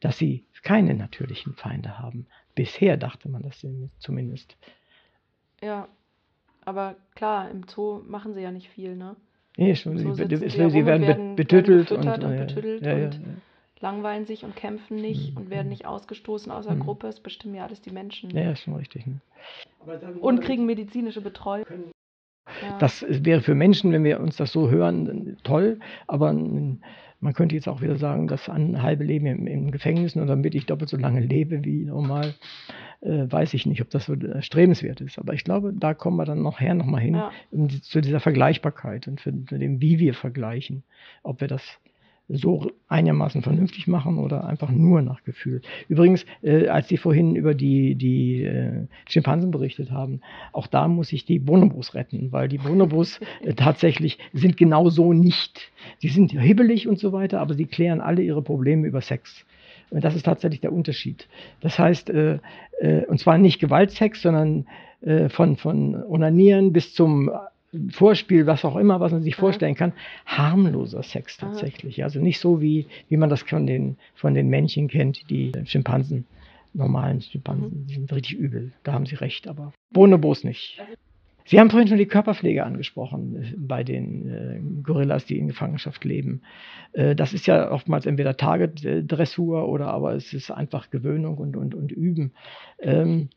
dass sie keine natürlichen Feinde haben. Bisher dachte man das zumindest. Ja, aber klar, im Zoo machen sie ja nicht viel, ne? Nee, schon. So sie, sie, sie werden, betüttelt und, und, betüttelt ja, ja, und langweilen sich und kämpfen nicht mhm. und werden nicht ausgestoßen aus der mhm. Gruppe. Das bestimmen ja alles die Menschen. Ja, ist schon richtig. Ne? Und kriegen medizinische Betreuung. Das wäre für Menschen, wenn wir uns das so hören, toll, aber man könnte jetzt auch wieder sagen, das ein halbe Leben im, im Gefängnis, nur damit ich doppelt so lange lebe wie normal, äh, weiß ich nicht, ob das so strebenswert ist. Aber ich glaube, da kommen wir dann nachher nochmal hin, ja. zu dieser Vergleichbarkeit und für, für dem, wie wir vergleichen, ob wir das so einigermaßen vernünftig machen oder einfach nur nach Gefühl. Übrigens, äh, als Sie vorhin über die, die äh, Schimpansen berichtet haben, auch da muss ich die Bonobos retten, weil die Bonobos äh, tatsächlich sind genau so nicht. Sie sind hibbelig und so weiter, aber sie klären alle ihre Probleme über Sex. Und das ist tatsächlich der Unterschied. Das heißt, äh, äh, und zwar nicht Gewaltsex, sondern äh, von, von Onanieren bis zum Vorspiel, was auch immer, was man sich vorstellen kann, harmloser Sex tatsächlich. Also nicht so wie, wie man das von den, von den Männchen kennt, die Schimpansen, normalen Schimpansen, mhm. die sind richtig übel. Da haben Sie recht, aber Bonobos nicht. Also Sie haben vorhin schon die Körperpflege angesprochen äh, bei den äh, Gorillas, die in Gefangenschaft leben. Äh, das ist ja oftmals entweder Target-Dressur oder aber es ist einfach Gewöhnung und, und, und Üben. Ähm,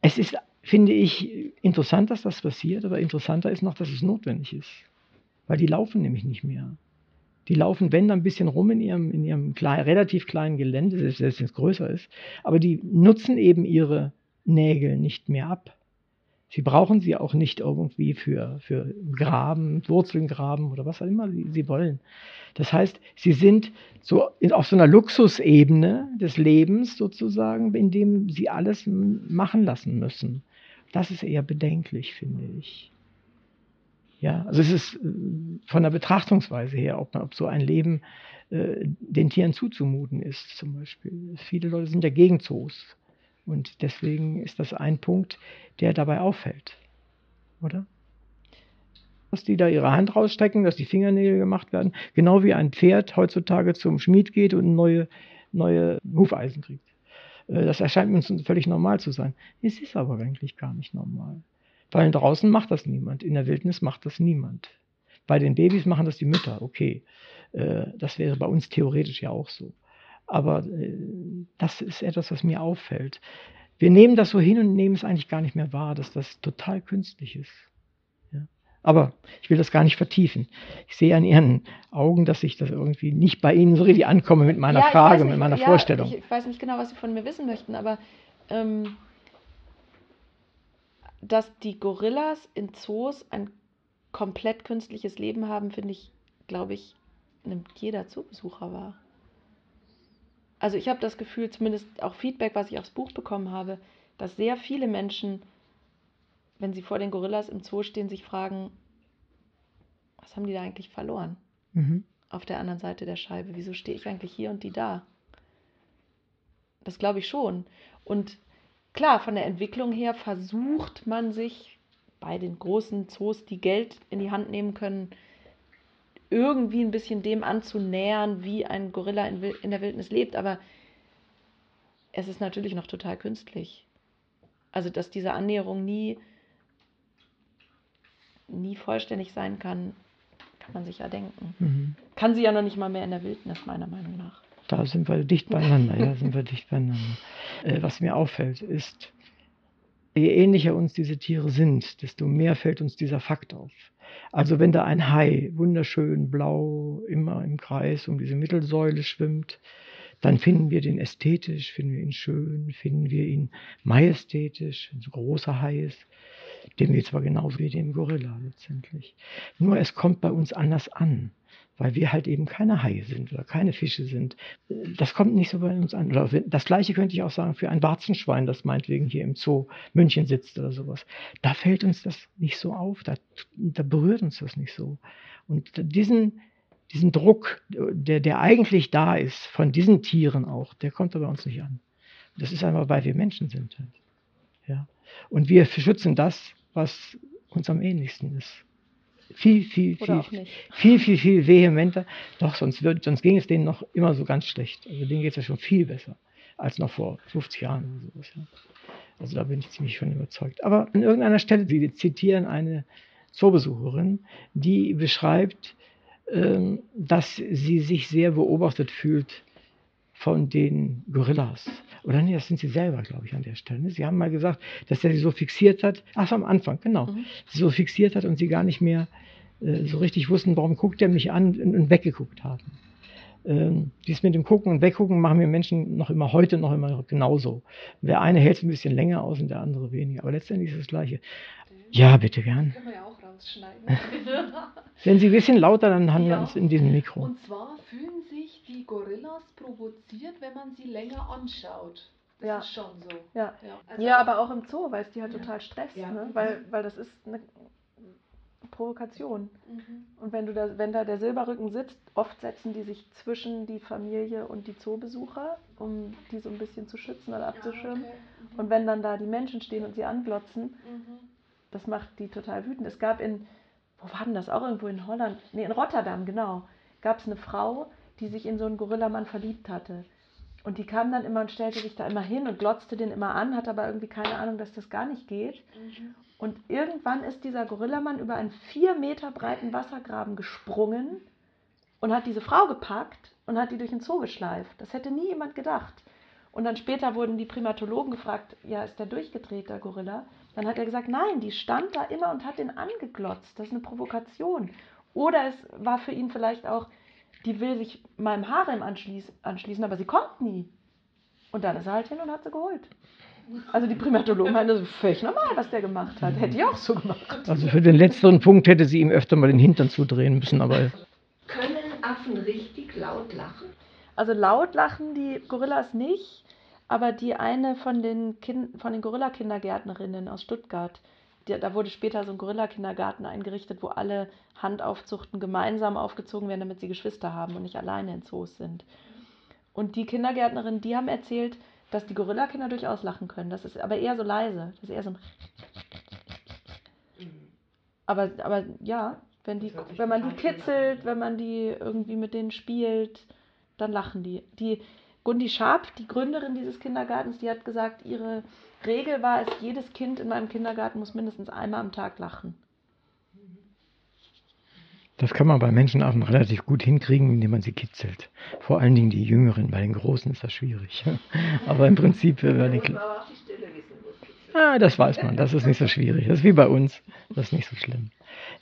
es ist finde ich interessant, dass das passiert, aber interessanter ist noch, dass es notwendig ist. Weil die laufen nämlich nicht mehr. Die laufen, wenn, dann ein bisschen rum in ihrem, in ihrem klein, relativ kleinen Gelände, selbst wenn es größer ist, aber die nutzen eben ihre Nägel nicht mehr ab. Sie brauchen sie auch nicht irgendwie für, für Graben, Wurzelgraben oder was auch immer sie, sie wollen. Das heißt, sie sind so auf so einer Luxusebene des Lebens sozusagen, in dem sie alles machen lassen müssen. Das ist eher bedenklich, finde ich. Ja, also es ist äh, von der Betrachtungsweise her, ob, ob so ein Leben äh, den Tieren zuzumuten ist, zum Beispiel. Viele Leute sind ja gegen Zoos. Und deswegen ist das ein Punkt, der dabei auffällt. Oder? Dass die da ihre Hand rausstrecken, dass die Fingernägel gemacht werden, genau wie ein Pferd heutzutage zum Schmied geht und neue, neue Hufeisen kriegt. Äh, das erscheint uns völlig normal zu sein. Es ist aber eigentlich gar nicht normal. Weil draußen macht das niemand, in der Wildnis macht das niemand. Bei den Babys machen das die Mütter, okay. Äh, das wäre bei uns theoretisch ja auch so. Aber äh, das ist etwas, was mir auffällt. Wir nehmen das so hin und nehmen es eigentlich gar nicht mehr wahr, dass das total künstlich ist. Aber ich will das gar nicht vertiefen. Ich sehe an Ihren Augen, dass ich das irgendwie nicht bei Ihnen so richtig ankomme mit meiner ja, Frage, nicht, mit meiner ja, Vorstellung. Ich, ich, weiß nicht genau, was Sie von mir wissen möchten, aber ähm, dass die Gorillas in Zoos ein komplett künstliches Leben haben, finde ich, glaube ich, nimmt jeder Zoobesucher wahr. Also ich habe das Gefühl, zumindest auch Feedback, was ich aufs Buch bekommen habe, dass sehr viele Menschen wenn sie vor den Gorillas im Zoo stehen, sich fragen, was haben die da eigentlich verloren? Mhm. Auf der anderen Seite der Scheibe. Wieso stehe ich eigentlich hier und die da? Das glaube ich schon. Und klar, von der Entwicklung her versucht man sich bei den großen Zoos, die Geld in die Hand nehmen können, irgendwie ein bisschen dem anzunähern, wie ein Gorilla in, in der Wildnis lebt. Aber es ist natürlich noch total künstlich. Also, dass diese Annäherung nie nie vollständig sein kann, kann man sich ja denken. Mhm. Kann sie ja noch nicht mal mehr in der Wildnis, meiner Meinung nach. Da sind wir dicht beieinander, ja, sind wir dicht beieinander. Äh, was mir auffällt, ist, je ähnlicher uns diese Tiere sind, desto mehr fällt uns dieser Fakt auf. Also wenn da ein Hai wunderschön blau immer im Kreis um diese Mittelsäule schwimmt, dann finden wir den ästhetisch, finden wir ihn schön, finden wir ihn majestätisch, so großer Hai ist dem geht zwar genauso wie dem Gorilla letztendlich. Nur es kommt bei uns anders an, weil wir halt eben keine Haie sind oder keine Fische sind. Das kommt nicht so bei uns an. Oder das gleiche könnte ich auch sagen für ein Warzenschwein, das meinetwegen hier im Zoo München sitzt oder sowas. Da fällt uns das nicht so auf, da, da berührt uns das nicht so. Und diesen diesen Druck, der, der eigentlich da ist, von diesen Tieren auch, der kommt aber uns nicht an. Das ist einfach, weil wir Menschen sind. Halt. Ja. Und wir schützen das, was uns am ähnlichsten ist. Viel, viel, viel, viel, viel, viel vehementer. Doch, sonst, wird, sonst ging es denen noch immer so ganz schlecht. Also denen geht es ja schon viel besser als noch vor 50 Jahren oder sowas. Ja. Also da bin ich ziemlich von überzeugt. Aber an irgendeiner Stelle, Sie zitieren eine Zoobesucherin, die beschreibt, ähm, dass sie sich sehr beobachtet fühlt von den Gorillas. Oder nee, das sind sie selber, glaube ich, an der Stelle. Sie haben mal gesagt, dass er sie so fixiert hat. Ach, am Anfang, genau. Mhm. Sie so fixiert hat und sie gar nicht mehr äh, so richtig wussten, warum guckt er mich an und, und weggeguckt haben. Ähm, dies mit dem Gucken und Weggucken machen wir Menschen noch immer heute noch immer genauso. Der eine hält es ein bisschen länger aus und der andere weniger. Aber letztendlich ist es das Gleiche. Ja, bitte gern. Können wir ja rausschneiden. Wenn Sie ein bisschen lauter, dann haben ja. wir uns in diesem Mikro. Und zwar fühlen sich die Gorillas provoziert, wenn man sie länger anschaut. Das ja. ist schon so. Ja, ja. Also ja aber auch im Zoo, weil es die halt total stresst. Ne? Weil, weil das ist eine Provokation. Mhm. Und wenn, du da, wenn da der Silberrücken sitzt, oft setzen die sich zwischen die Familie und die Zoobesucher, um die so ein bisschen zu schützen oder abzuschirmen. okay. mhm. Und wenn dann da die Menschen stehen und sie anglotzen, mhm. Das macht die total wütend. Es gab in, wo war denn das? Auch irgendwo in Holland, nee, in Rotterdam, genau, gab es eine Frau, die sich in so einen Gorillamann verliebt hatte. Und die kam dann immer und stellte sich da immer hin und glotzte den immer an, hat aber irgendwie keine Ahnung, dass das gar nicht geht. Mhm. Und irgendwann ist dieser Gorillamann über einen vier Meter breiten Wassergraben gesprungen und hat diese Frau gepackt und hat die durch den Zoo geschleift. Das hätte nie jemand gedacht. Und dann später wurden die Primatologen gefragt, ja, ist der durchgedreht, der Gorilla? Dann hat er gesagt, nein, die stand da immer und hat den angeglotzt. Das ist eine Provokation. Oder es war für ihn vielleicht auch, die will sich meinem Harem anschließen, aber sie kommt nie. Und dann ist er halt hin und hat sie geholt. Also die Primatologen meinen, das ist völlig normal, was der gemacht hat. Hätte ich auch so gemacht. Also für den letzteren Punkt hätte sie ihm öfter mal den Hintern zudrehen müssen, aber. Können Affen richtig laut lachen? Also laut lachen die Gorillas nicht, aber die eine von den, kind, von den Gorilla-Kindergärtnerinnen aus Stuttgart, die, da wurde später so ein Gorilla-Kindergarten eingerichtet, wo alle Handaufzuchten gemeinsam aufgezogen werden, damit sie Geschwister haben und nicht alleine in Zoos sind. Und die Kindergärtnerinnen, die haben erzählt, dass die Gorillakinder durchaus lachen können. Das ist aber eher so leise. Das ist eher so ein. Aber, aber ja, wenn, die, wenn man die kitzelt, wenn man die irgendwie mit denen spielt, dann lachen die. Die Gundi Schaap, die Gründerin dieses Kindergartens, die hat gesagt, ihre Regel war es, jedes Kind in meinem Kindergarten muss mindestens einmal am Tag lachen. Das kann man bei Menschenaffen relativ gut hinkriegen, indem man sie kitzelt. Vor allen Dingen die Jüngeren, bei den Großen ist das schwierig. Aber im Prinzip äh, bei den Ah, das weiß man, das ist nicht so schwierig. Das ist wie bei uns, das ist nicht so schlimm.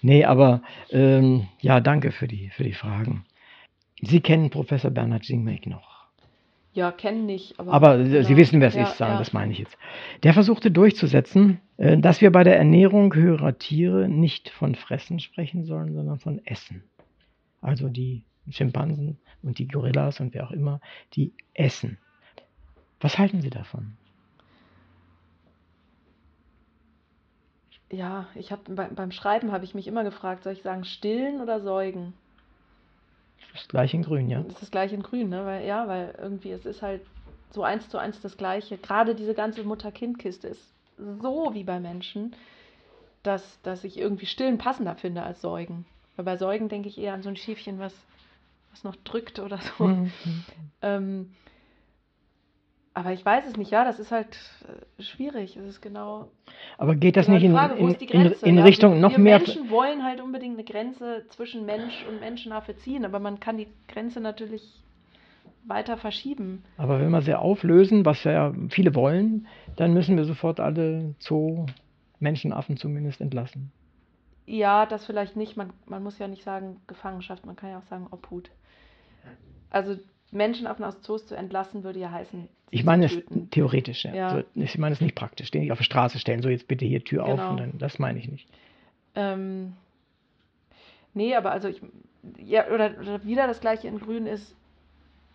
Nee, aber ähm, ja, danke für die, für die Fragen. Sie kennen Professor Bernhard Singmeck noch. Ja, kennen nicht. Aber, aber ja, Sie wissen, wer es ja, ist, sagen, ja. das meine ich jetzt. Der versuchte durchzusetzen, äh, dass wir bei der Ernährung höherer Tiere nicht von Fressen sprechen sollen, sondern von Essen. Also die Schimpansen und die Gorillas und wer auch immer, die essen. Was halten Sie davon? Ja, ich habe beim Schreiben habe ich mich immer gefragt, soll ich sagen stillen oder säugen? Das gleiche in grün, ja. Das ist das gleiche in grün, ne? Weil, ja, weil irgendwie es ist halt so eins zu eins das gleiche. Gerade diese ganze Mutter-Kind-Kiste ist so wie bei Menschen, dass, dass ich irgendwie stillen passender finde als Säugen. Weil bei Säugen denke ich eher an so ein Schiefchen, was, was noch drückt oder so. Mhm. Ähm, aber ich weiß es nicht, ja, das ist halt äh, schwierig. Es ist genau. Aber geht das nicht Frage, in, in, in, in ja, Richtung wir, noch wir mehr. Menschen wollen halt unbedingt eine Grenze zwischen Mensch und Menschenaffe ziehen, aber man kann die Grenze natürlich weiter verschieben. Aber wenn wir sie auflösen, was ja viele wollen, dann müssen wir sofort alle Zoo-Menschenaffen zumindest entlassen. Ja, das vielleicht nicht. Man, man muss ja nicht sagen Gefangenschaft, man kann ja auch sagen Obhut. Also Menschenaffen aus Zoos zu entlassen, würde ja heißen. Ich meine es theoretisch, ja. ja. So, ich meine es nicht praktisch, den ich auf die Straße stellen, so jetzt bitte hier Tür genau. auf und dann, das meine ich nicht. Ähm, nee, aber also ich, ja, oder, oder wieder das gleiche in Grün ist,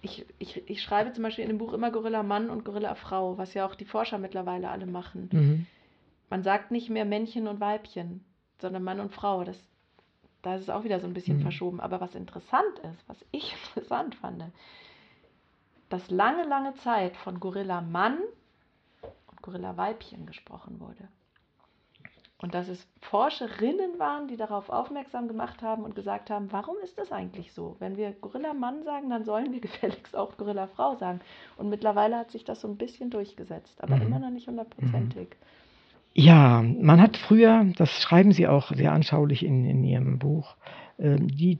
ich, ich, ich schreibe zum Beispiel in dem Buch immer Gorilla Mann und Gorilla Frau, was ja auch die Forscher mittlerweile alle machen. Mhm. Man sagt nicht mehr Männchen und Weibchen, sondern Mann und Frau. Das da ist es auch wieder so ein bisschen Mhm. verschoben. Aber was interessant ist, was ich interessant fand, dass lange, lange Zeit von Gorilla Mann und Gorilla Weibchen gesprochen wurde. Und dass es Forscherinnen waren, die darauf aufmerksam gemacht haben und gesagt haben, warum ist das eigentlich so? Wenn wir Gorilla Mann sagen, dann sollen wir gefälligst auch Gorilla Frau sagen. Und mittlerweile hat sich das so ein bisschen durchgesetzt, aber Mhm. immer noch nicht hundertprozentig. Ja, man hat früher, das schreiben Sie auch sehr anschaulich in, in Ihrem Buch, äh, die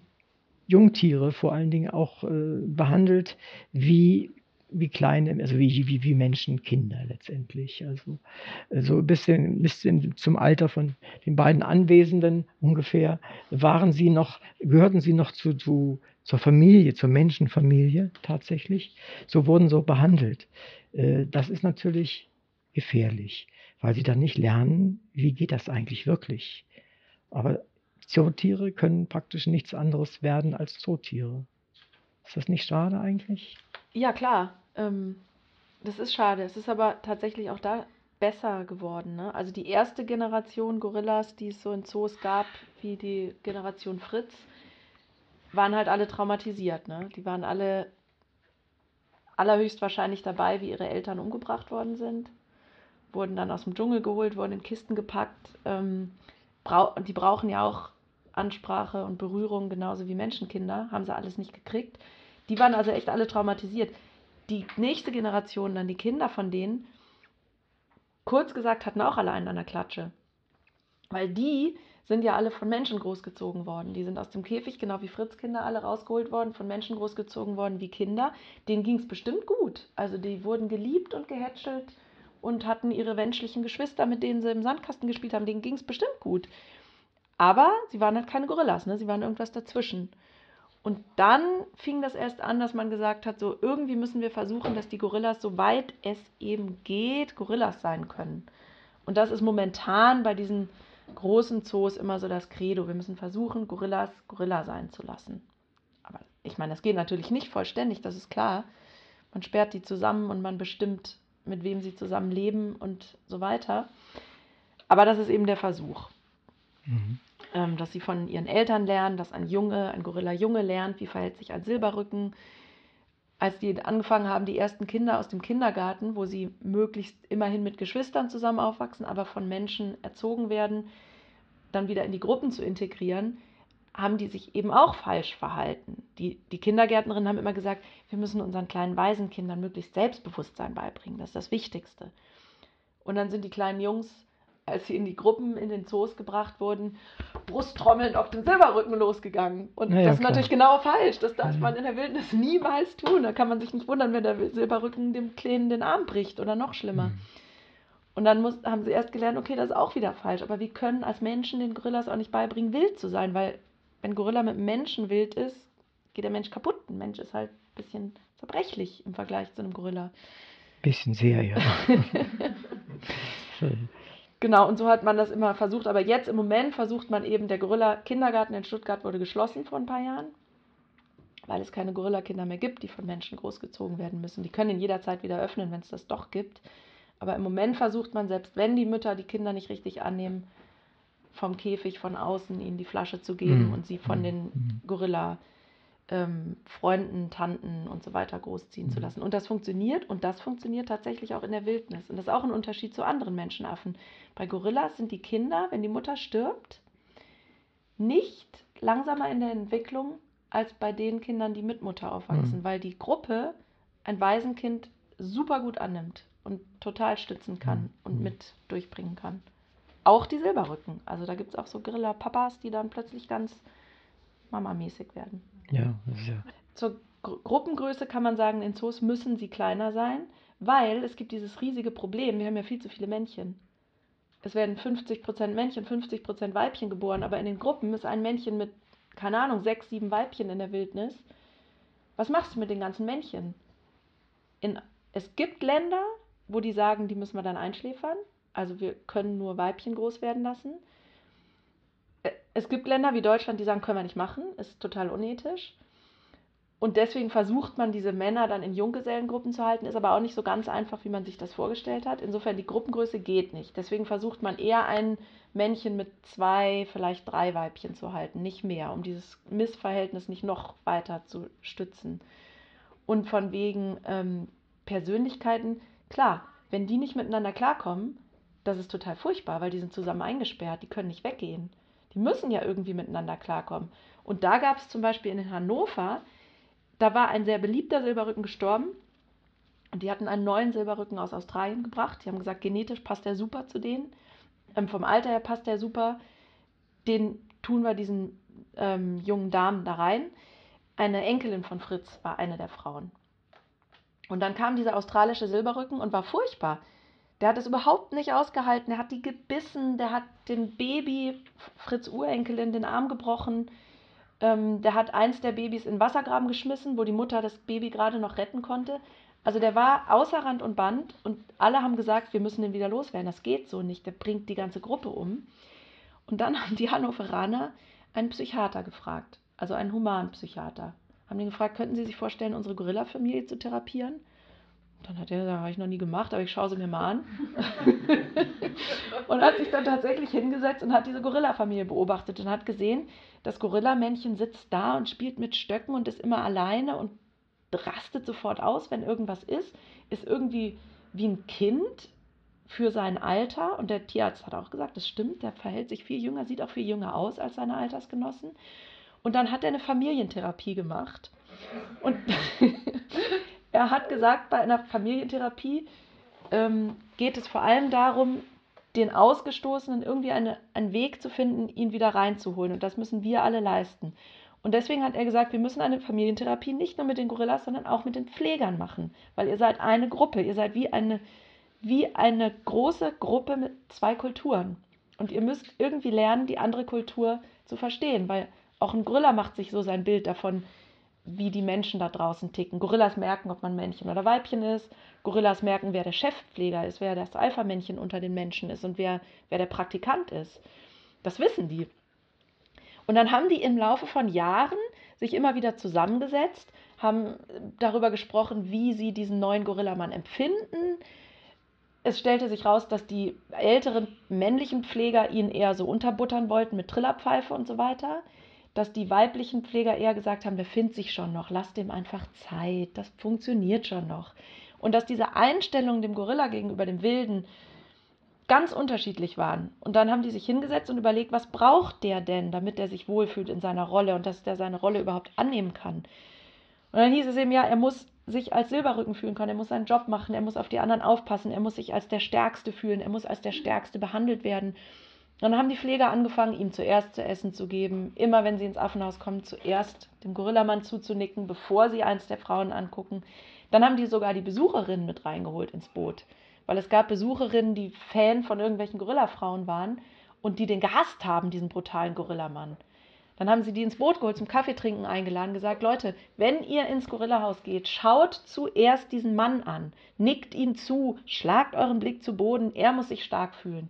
Jungtiere vor allen Dingen auch äh, behandelt wie, wie kleine, also wie, wie, wie Menschenkinder letztendlich. Also äh, so bis, in, bis zum Alter von den beiden Anwesenden ungefähr waren sie noch, gehörten sie noch zu, zu, zur Familie, zur Menschenfamilie tatsächlich. So wurden so behandelt. Äh, das ist natürlich gefährlich weil sie dann nicht lernen, wie geht das eigentlich wirklich. Aber Zootiere können praktisch nichts anderes werden als Zootiere. Ist das nicht schade eigentlich? Ja, klar. Ähm, das ist schade. Es ist aber tatsächlich auch da besser geworden. Ne? Also die erste Generation Gorillas, die es so in Zoos gab, wie die Generation Fritz, waren halt alle traumatisiert. Ne? Die waren alle allerhöchstwahrscheinlich dabei, wie ihre Eltern umgebracht worden sind. Wurden dann aus dem Dschungel geholt, wurden in Kisten gepackt. Ähm, brau die brauchen ja auch Ansprache und Berührung, genauso wie Menschenkinder. Haben sie alles nicht gekriegt. Die waren also echt alle traumatisiert. Die nächste Generation, dann die Kinder von denen, kurz gesagt, hatten auch alle einen an der Klatsche. Weil die sind ja alle von Menschen großgezogen worden. Die sind aus dem Käfig, genau wie Fritz-Kinder, alle rausgeholt worden, von Menschen großgezogen worden wie Kinder. Denen ging es bestimmt gut. Also die wurden geliebt und gehätschelt und hatten ihre menschlichen Geschwister, mit denen sie im Sandkasten gespielt haben. Denen ging es bestimmt gut. Aber sie waren halt keine Gorillas, ne? sie waren irgendwas dazwischen. Und dann fing das erst an, dass man gesagt hat, so irgendwie müssen wir versuchen, dass die Gorillas, soweit es eben geht, Gorillas sein können. Und das ist momentan bei diesen großen Zoos immer so das Credo. Wir müssen versuchen, Gorillas Gorilla sein zu lassen. Aber ich meine, das geht natürlich nicht vollständig, das ist klar. Man sperrt die zusammen und man bestimmt, mit wem sie zusammen leben und so weiter. Aber das ist eben der Versuch. Mhm. Ähm, dass sie von ihren Eltern lernen, dass ein Junge, ein Gorilla-Junge lernt, wie verhält sich ein Silberrücken. Als die angefangen haben, die ersten Kinder aus dem Kindergarten, wo sie möglichst immerhin mit Geschwistern zusammen aufwachsen, aber von Menschen erzogen werden, dann wieder in die Gruppen zu integrieren, haben die sich eben auch falsch verhalten. Die, die Kindergärtnerinnen haben immer gesagt, wir müssen unseren kleinen Waisenkindern möglichst Selbstbewusstsein beibringen. Das ist das Wichtigste. Und dann sind die kleinen Jungs als sie in die Gruppen in den Zoos gebracht wurden, brusttrommelnd auf den Silberrücken losgegangen. Und Ja, ja, das ist klar. natürlich genau falsch. Das darf ja. man in der Wildnis niemals tun. Da kann man sich nicht wundern, wenn der Silberrücken dem Kleinen den Arm bricht oder noch schlimmer. Mhm. Und dann muss, haben sie erst gelernt, okay, das ist auch wieder falsch. Aber wir können als Menschen den Gorillas auch nicht beibringen, wild zu sein, weil wenn Gorilla mit Menschen wild ist, geht der Mensch kaputt. Ein Mensch ist halt ein bisschen zerbrechlich im Vergleich zu einem Gorilla. Bisschen sehr, ja. Schön. Genau, und so hat man das immer versucht. Aber jetzt im Moment versucht man eben, der Gorilla-Kindergarten in Stuttgart wurde geschlossen vor ein paar Jahren, weil es keine Gorilla-Kinder mehr gibt, die von Menschen großgezogen werden müssen. Die können ihn jederzeit wieder öffnen, wenn es das doch gibt. Aber im Moment versucht man, selbst wenn die Mütter die Kinder nicht richtig annehmen, vom Käfig von außen ihnen die Flasche zu geben Mhm. und sie von den Mhm. Gorilla ähm, Freunden, Tanten und so weiter großziehen zu Mhm. lassen. Und das funktioniert und das funktioniert tatsächlich auch in der Wildnis. Und das ist auch ein Unterschied zu anderen Menschenaffen. Bei Gorillas sind die Kinder, wenn die Mutter stirbt, nicht langsamer in der Entwicklung als bei den Kindern, die mit Mutter aufwachsen, Mhm. weil die Gruppe ein Waisenkind super gut annimmt und total stützen kann Mhm. und Mhm. mit durchbringen kann. Auch die Silberrücken. Also da gibt es auch so Gorilla-Papas, die dann plötzlich ganz mamamäßig werden. Ja, ja. Zur Gru Gruppengröße kann man sagen, in Zoos müssen sie kleiner sein, weil es gibt dieses riesige Problem, wir haben ja viel zu viele Männchen. Es werden 50% Männchen, 50% Weibchen geboren, aber in den Gruppen ist ein Männchen mit, keine Ahnung, sechs, sieben Weibchen in der Wildnis. Was machst du mit den ganzen Männchen? In, es gibt Länder, wo die sagen, die müssen wir dann einschläfern. Also wir können nur Weibchen groß werden lassen. Es gibt Länder wie Deutschland, die sagen, können wir nicht machen, ist total unethisch. Und deswegen versucht man, diese Männer dann in Junggesellengruppen zu halten, ist aber auch nicht so ganz einfach, wie man sich das vorgestellt hat. Insofern, die Gruppengröße geht nicht. Deswegen versucht man eher ein Männchen mit zwei, vielleicht drei Weibchen zu halten, nicht mehr, um dieses Missverhältnis nicht noch weiter zu stützen. Und von wegen ähm, Persönlichkeiten, klar, wenn die nicht miteinander klarkommen, das ist total furchtbar, weil die sind zusammen eingesperrt, die können nicht weggehen. Die müssen ja irgendwie miteinander klarkommen. Und da gab es zum Beispiel in Hannover da war ein sehr beliebter Silberrücken gestorben. Und die hatten einen neuen Silberrücken aus Australien gebracht. Die haben gesagt, genetisch passt der super zu denen. Ähm, vom Alter her passt der super. Den tun wir diesen ähm, jungen Damen da rein. Eine Enkelin von Fritz war eine der Frauen. Und dann kam dieser australische Silberrücken und war furchtbar. Der hat es überhaupt nicht ausgehalten. Der hat die gebissen, der hat dem Baby, Fritz Urenkelin, den Arm gebrochen. Ähm, der hat eins der Babys in Wassergraben geschmissen, wo die Mutter das Baby gerade noch retten konnte. Also der war außer Rand und Band und alle haben gesagt, wir müssen den wieder loswerden. Das geht so nicht, der bringt die ganze Gruppe um. Und dann haben die Hannoveraner einen Psychiater gefragt, also einen Humanpsychiater. Haben den gefragt, könnten Sie sich vorstellen, unsere Gorilla-Familie zu therapieren? Dann hat er gesagt, habe ich noch nie gemacht, aber ich schaue sie mir mal an. und hat sich dann tatsächlich hingesetzt und hat diese Gorilla-Familie beobachtet und hat gesehen, das Gorilla-Männchen sitzt da und spielt mit Stöcken und ist immer alleine und rastet sofort aus, wenn irgendwas ist, ist irgendwie wie ein Kind für sein Alter. Und der Tierarzt hat auch gesagt, das stimmt, der verhält sich viel jünger, sieht auch viel jünger aus als seine Altersgenossen. Und dann hat er eine Familientherapie gemacht. Und er hat gesagt, bei einer Familientherapie ähm, geht es vor allem darum, den Ausgestoßenen irgendwie eine, einen Weg zu finden, ihn wieder reinzuholen. Und das müssen wir alle leisten. Und deswegen hat er gesagt, wir müssen eine Familientherapie nicht nur mit den Gorillas, sondern auch mit den Pflegern machen. Weil ihr seid eine Gruppe, ihr seid wie eine, wie eine große Gruppe mit zwei Kulturen. Und ihr müsst irgendwie lernen, die andere Kultur zu verstehen. Weil auch ein Gorilla macht sich so sein Bild davon, wie die Menschen da draußen ticken. Gorillas merken, ob man Männchen oder Weibchen ist. Gorillas merken, wer der Chefpfleger ist, wer das Alpha-Männchen unter den Menschen ist und wer, wer der Praktikant ist. Das wissen die. Und dann haben die im Laufe von Jahren sich immer wieder zusammengesetzt, haben darüber gesprochen, wie sie diesen neuen Gorillamann empfinden. Es stellte sich raus, dass die älteren männlichen Pfleger ihn eher so unterbuttern wollten mit Trillerpfeife und so weiter dass die weiblichen Pfleger eher gesagt haben, der findet sich schon noch, lass dem einfach Zeit, das funktioniert schon noch. Und dass diese Einstellungen dem Gorilla gegenüber dem Wilden ganz unterschiedlich waren. Und dann haben die sich hingesetzt und überlegt, was braucht der denn, damit er sich wohlfühlt in seiner Rolle und dass der seine Rolle überhaupt annehmen kann. Und dann hieß es eben, ja, er muss sich als Silberrücken fühlen können, er muss seinen Job machen, er muss auf die anderen aufpassen, er muss sich als der Stärkste fühlen, er muss als der Stärkste behandelt werden. Dann haben die Pfleger angefangen, ihm zuerst zu essen zu geben. Immer wenn sie ins Affenhaus kommen, zuerst dem Gorillamann zuzunicken, bevor sie eins der Frauen angucken. Dann haben die sogar die Besucherinnen mit reingeholt ins Boot. Weil es gab Besucherinnen, die Fan von irgendwelchen Gorillafrauen waren und die den gehasst haben, diesen brutalen Gorillamann. Dann haben sie die ins Boot geholt, zum Kaffeetrinken eingeladen, gesagt, Leute, wenn ihr ins Gorillahaus geht, schaut zuerst diesen Mann an, nickt ihn zu, schlagt euren Blick zu Boden, er muss sich stark fühlen.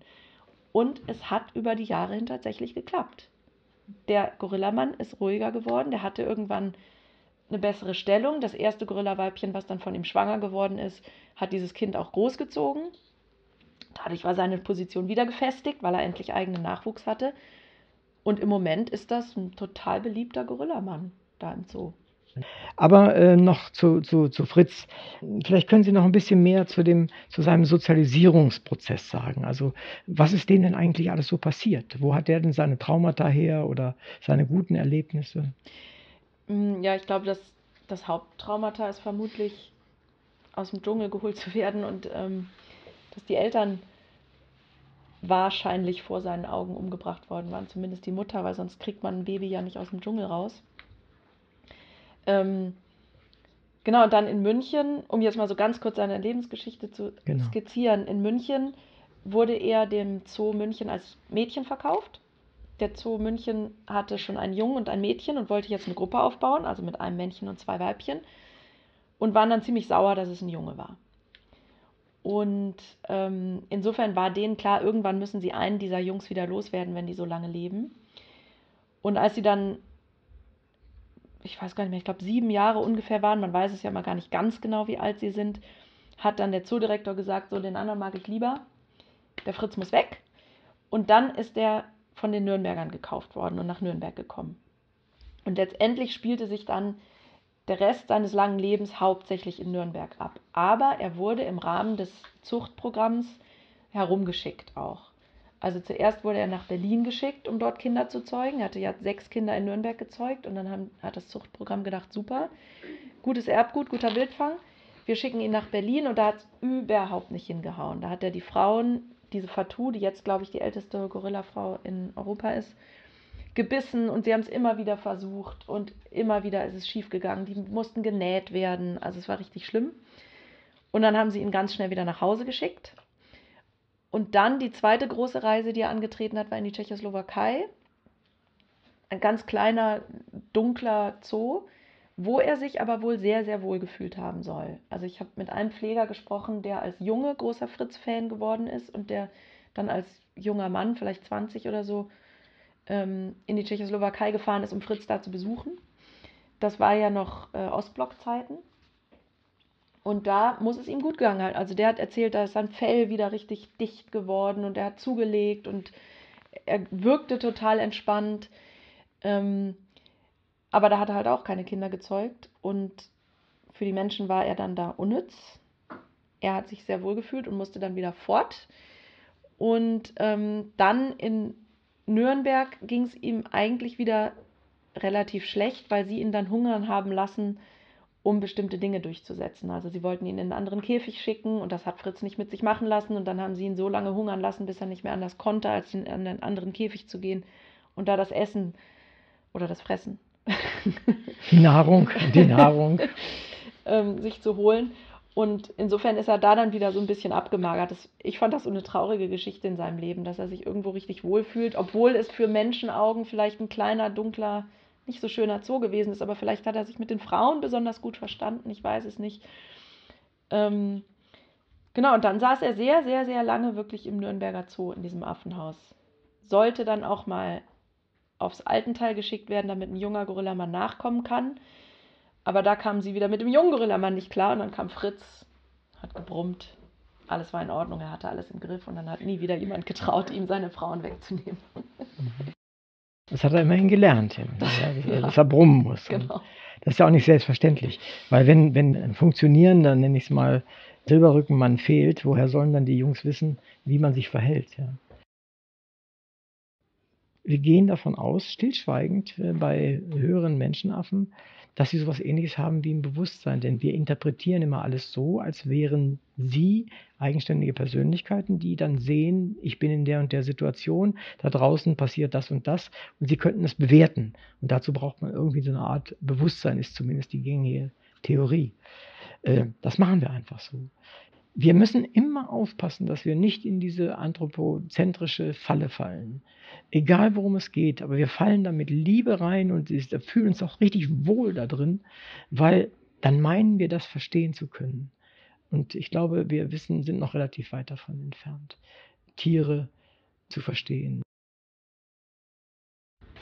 Und es hat über die Jahre hin tatsächlich geklappt. Der Gorillamann ist ruhiger geworden, der hatte irgendwann eine bessere Stellung. Das erste Gorillaweibchen, was dann von ihm schwanger geworden ist, hat dieses Kind auch großgezogen. Dadurch war seine Position wieder gefestigt, weil er endlich eigenen Nachwuchs hatte. Und im Moment ist das ein total beliebter Gorillamann da im Zoo. Aber äh, noch zu, zu, zu Fritz. Vielleicht können Sie noch ein bisschen mehr zu, dem, zu seinem Sozialisierungsprozess sagen. Also was ist denen denn eigentlich alles so passiert? Wo hat der denn seine Traumata her oder seine guten Erlebnisse? Mm, ja, ich glaube, dass das Haupttraumata ist vermutlich aus dem Dschungel geholt zu werden und ähm, dass die Eltern wahrscheinlich vor seinen Augen umgebracht worden waren, zumindest die Mutter, weil sonst kriegt man ein Baby ja nicht aus dem Dschungel raus. Ähm, genau, und dann in München, um jetzt mal so ganz kurz seine Lebensgeschichte zu genau. skizzieren, in München wurde er dem Zoo München als Mädchen verkauft. Der Zoo München hatte schon einen Jungen und ein Mädchen und wollte jetzt eine Gruppe aufbauen, also mit einem Männchen und zwei Weibchen, und waren dann ziemlich sauer, dass es ein Junge war. Und ähm, insofern war denen klar, irgendwann müssen sie einen dieser Jungs wieder loswerden, wenn die so lange leben. Und als sie dann ich weiß gar nicht mehr, ich glaube sieben Jahre ungefähr waren, man weiß es ja mal gar nicht ganz genau, wie alt sie sind, hat dann der Zoodirektor gesagt, so den anderen mag ich lieber, der Fritz muss weg. Und dann ist der von den Nürnbergern gekauft worden und nach Nürnberg gekommen. Und letztendlich spielte sich dann der Rest seines langen Lebens hauptsächlich in Nürnberg ab. Aber er wurde im Rahmen des Zuchtprogramms herumgeschickt auch. Also zuerst wurde er nach Berlin geschickt, um dort Kinder zu zeugen. Er hatte ja sechs Kinder in Nürnberg gezeugt und dann haben, hat das Zuchtprogramm gedacht, super, gutes Erbgut, guter Wildfang. Wir schicken ihn nach Berlin und da hat es überhaupt nicht hingehauen. Da hat er die Frauen, diese Fatou, die jetzt, glaube ich, die älteste Gorillafrau in Europa ist, gebissen und sie haben es immer wieder versucht und immer wieder ist es schief gegangen. Die mussten genäht werden, also es war richtig schlimm. Und dann haben sie ihn ganz schnell wieder nach Hause geschickt. Und dann die zweite große Reise, die er angetreten hat, war in die Tschechoslowakei. Ein ganz kleiner, dunkler Zoo, wo er sich aber wohl sehr, sehr wohl gefühlt haben soll. Also ich habe mit einem Pfleger gesprochen, der als Junge großer Fritz-Fan geworden ist und der dann als junger Mann, vielleicht 20 oder so, ähm, in die Tschechoslowakei gefahren ist, um Fritz da zu besuchen. Das war ja noch äh, Ostblock-Zeiten. Und da muss es ihm gut gegangen haben. Also der hat erzählt, da ist sein Fell wieder richtig dicht geworden und er hat zugelegt und er wirkte total entspannt. Ähm, aber da hat er halt auch keine Kinder gezeugt und für die Menschen war er dann da unnütz. Er hat sich sehr wohl gefühlt und musste dann wieder fort. Und ähm, dann in Nürnberg ging es ihm eigentlich wieder relativ schlecht, weil sie ihn dann hungern haben lassen, um bestimmte Dinge durchzusetzen. Also sie wollten ihn in einen anderen Käfig schicken und das hat Fritz nicht mit sich machen lassen und dann haben sie ihn so lange hungern lassen, bis er nicht mehr anders konnte, als in einen anderen Käfig zu gehen und da das Essen oder das Fressen. Die Nahrung, die Nahrung. ähm, sich zu holen. Und insofern ist er da dann wieder so ein bisschen abgemagert. Das, ich fand das so eine traurige Geschichte in seinem Leben, dass er sich irgendwo richtig wohlfühlt, obwohl es für Menschenaugen vielleicht ein kleiner, dunkler, nicht so schöner Zoo gewesen ist. Aber vielleicht hat er sich mit den Frauen besonders gut verstanden, ich weiß es nicht. Ähm, genau, und dann saß er sehr, sehr, sehr lange wirklich im Nürnberger Zoo in diesem Affenhaus. Sollte dann auch mal aufs Altenteil geschickt werden, damit ein junger Gorilla mal nachkommen kann. Aber da kamen sie wieder mit dem jungen Gorillamann nicht klar und dann kam Fritz, hat gebrummt. Alles war in Ordnung, er hatte alles im Griff und dann hat nie wieder jemand getraut, ihm seine Frauen wegzunehmen. Das hat er immerhin gelernt, ja, dass er brummen muss. Genau. Das ist ja auch nicht selbstverständlich. Weil wenn, wenn ein funktionierender, nenne ich es mal, Silberrückenmann fehlt, woher sollen dann die Jungs wissen, wie man sich verhält? Ja? Wir gehen davon aus, stillschweigend äh, bei höheren Menschenaffen, dass sie sowas ähnliches haben wie ein Bewusstsein. Denn wir interpretieren immer alles so, als wären sie eigenständige Persönlichkeiten, die dann sehen, ich bin in der und der Situation, da draußen passiert das und das und sie könnten es bewerten. Und dazu braucht man irgendwie so eine Art Bewusstsein, ist zumindest die gängige Theorie. Äh, das machen wir einfach so. Wir müssen immer aufpassen, dass wir nicht in diese anthropozentrische Falle fallen egal worum es geht, aber wir fallen da mit Liebe rein und fühlen uns auch richtig wohl da drin, weil dann meinen wir das verstehen zu können. Und ich glaube, wir wissen, sind noch relativ weit davon entfernt, Tiere zu verstehen.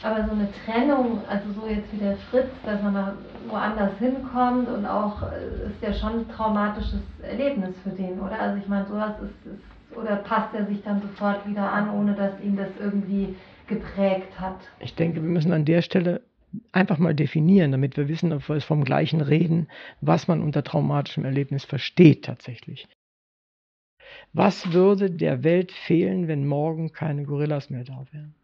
Aber so eine Trennung, also so jetzt wie der Fritz, dass man mal woanders hinkommt und auch äh, ist ja schon ein traumatisches Erlebnis für den, oder? Also ich meine, sowas ist, ist oder passt er sich dann sofort wieder an, ohne dass ihn das irgendwie geprägt hat? Ich denke, wir müssen an der Stelle einfach mal definieren, damit wir wissen, ob wir vom gleichen reden, was man unter traumatischem Erlebnis versteht tatsächlich. Was würde der Welt fehlen, wenn morgen keine Gorillas mehr da wären?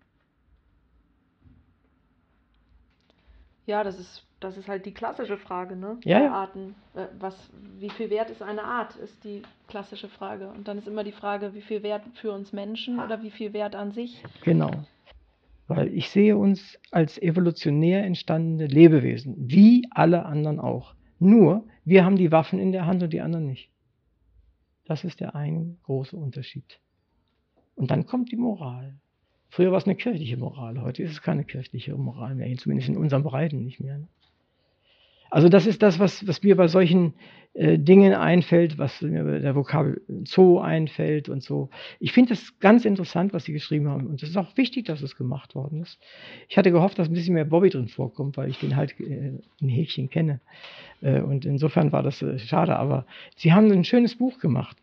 Ja, das ist das ist halt die klassische Frage, ne? Ja. Bei Arten. Äh, was, wie viel wert ist eine Art, ist die klassische Frage. Und dann ist immer die Frage, wie viel Wert für uns Menschen oder wie viel Wert an sich. Genau. Weil ich sehe uns als evolutionär entstandene Lebewesen, wie alle anderen auch. Nur, wir haben die Waffen in der Hand und die anderen nicht. Das ist der ein große Unterschied. Und dann kommt die Moral. Früher war es eine kirchliche Moral, heute ist es keine kirchliche Moral mehr, zumindest in unseren Breiten nicht mehr. Also das ist das, was, was mir bei solchen äh, Dinge einfällt, was mir der Vokabel Zoo einfällt und so. Ich finde das ganz interessant, was Sie geschrieben haben. Und es ist auch wichtig, dass es gemacht worden ist. Ich hatte gehofft, dass ein bisschen mehr Bobby drin vorkommt, weil ich den halt äh, in Häkchen kenne. Äh, und insofern war das äh, schade. Aber Sie haben ein schönes Buch gemacht.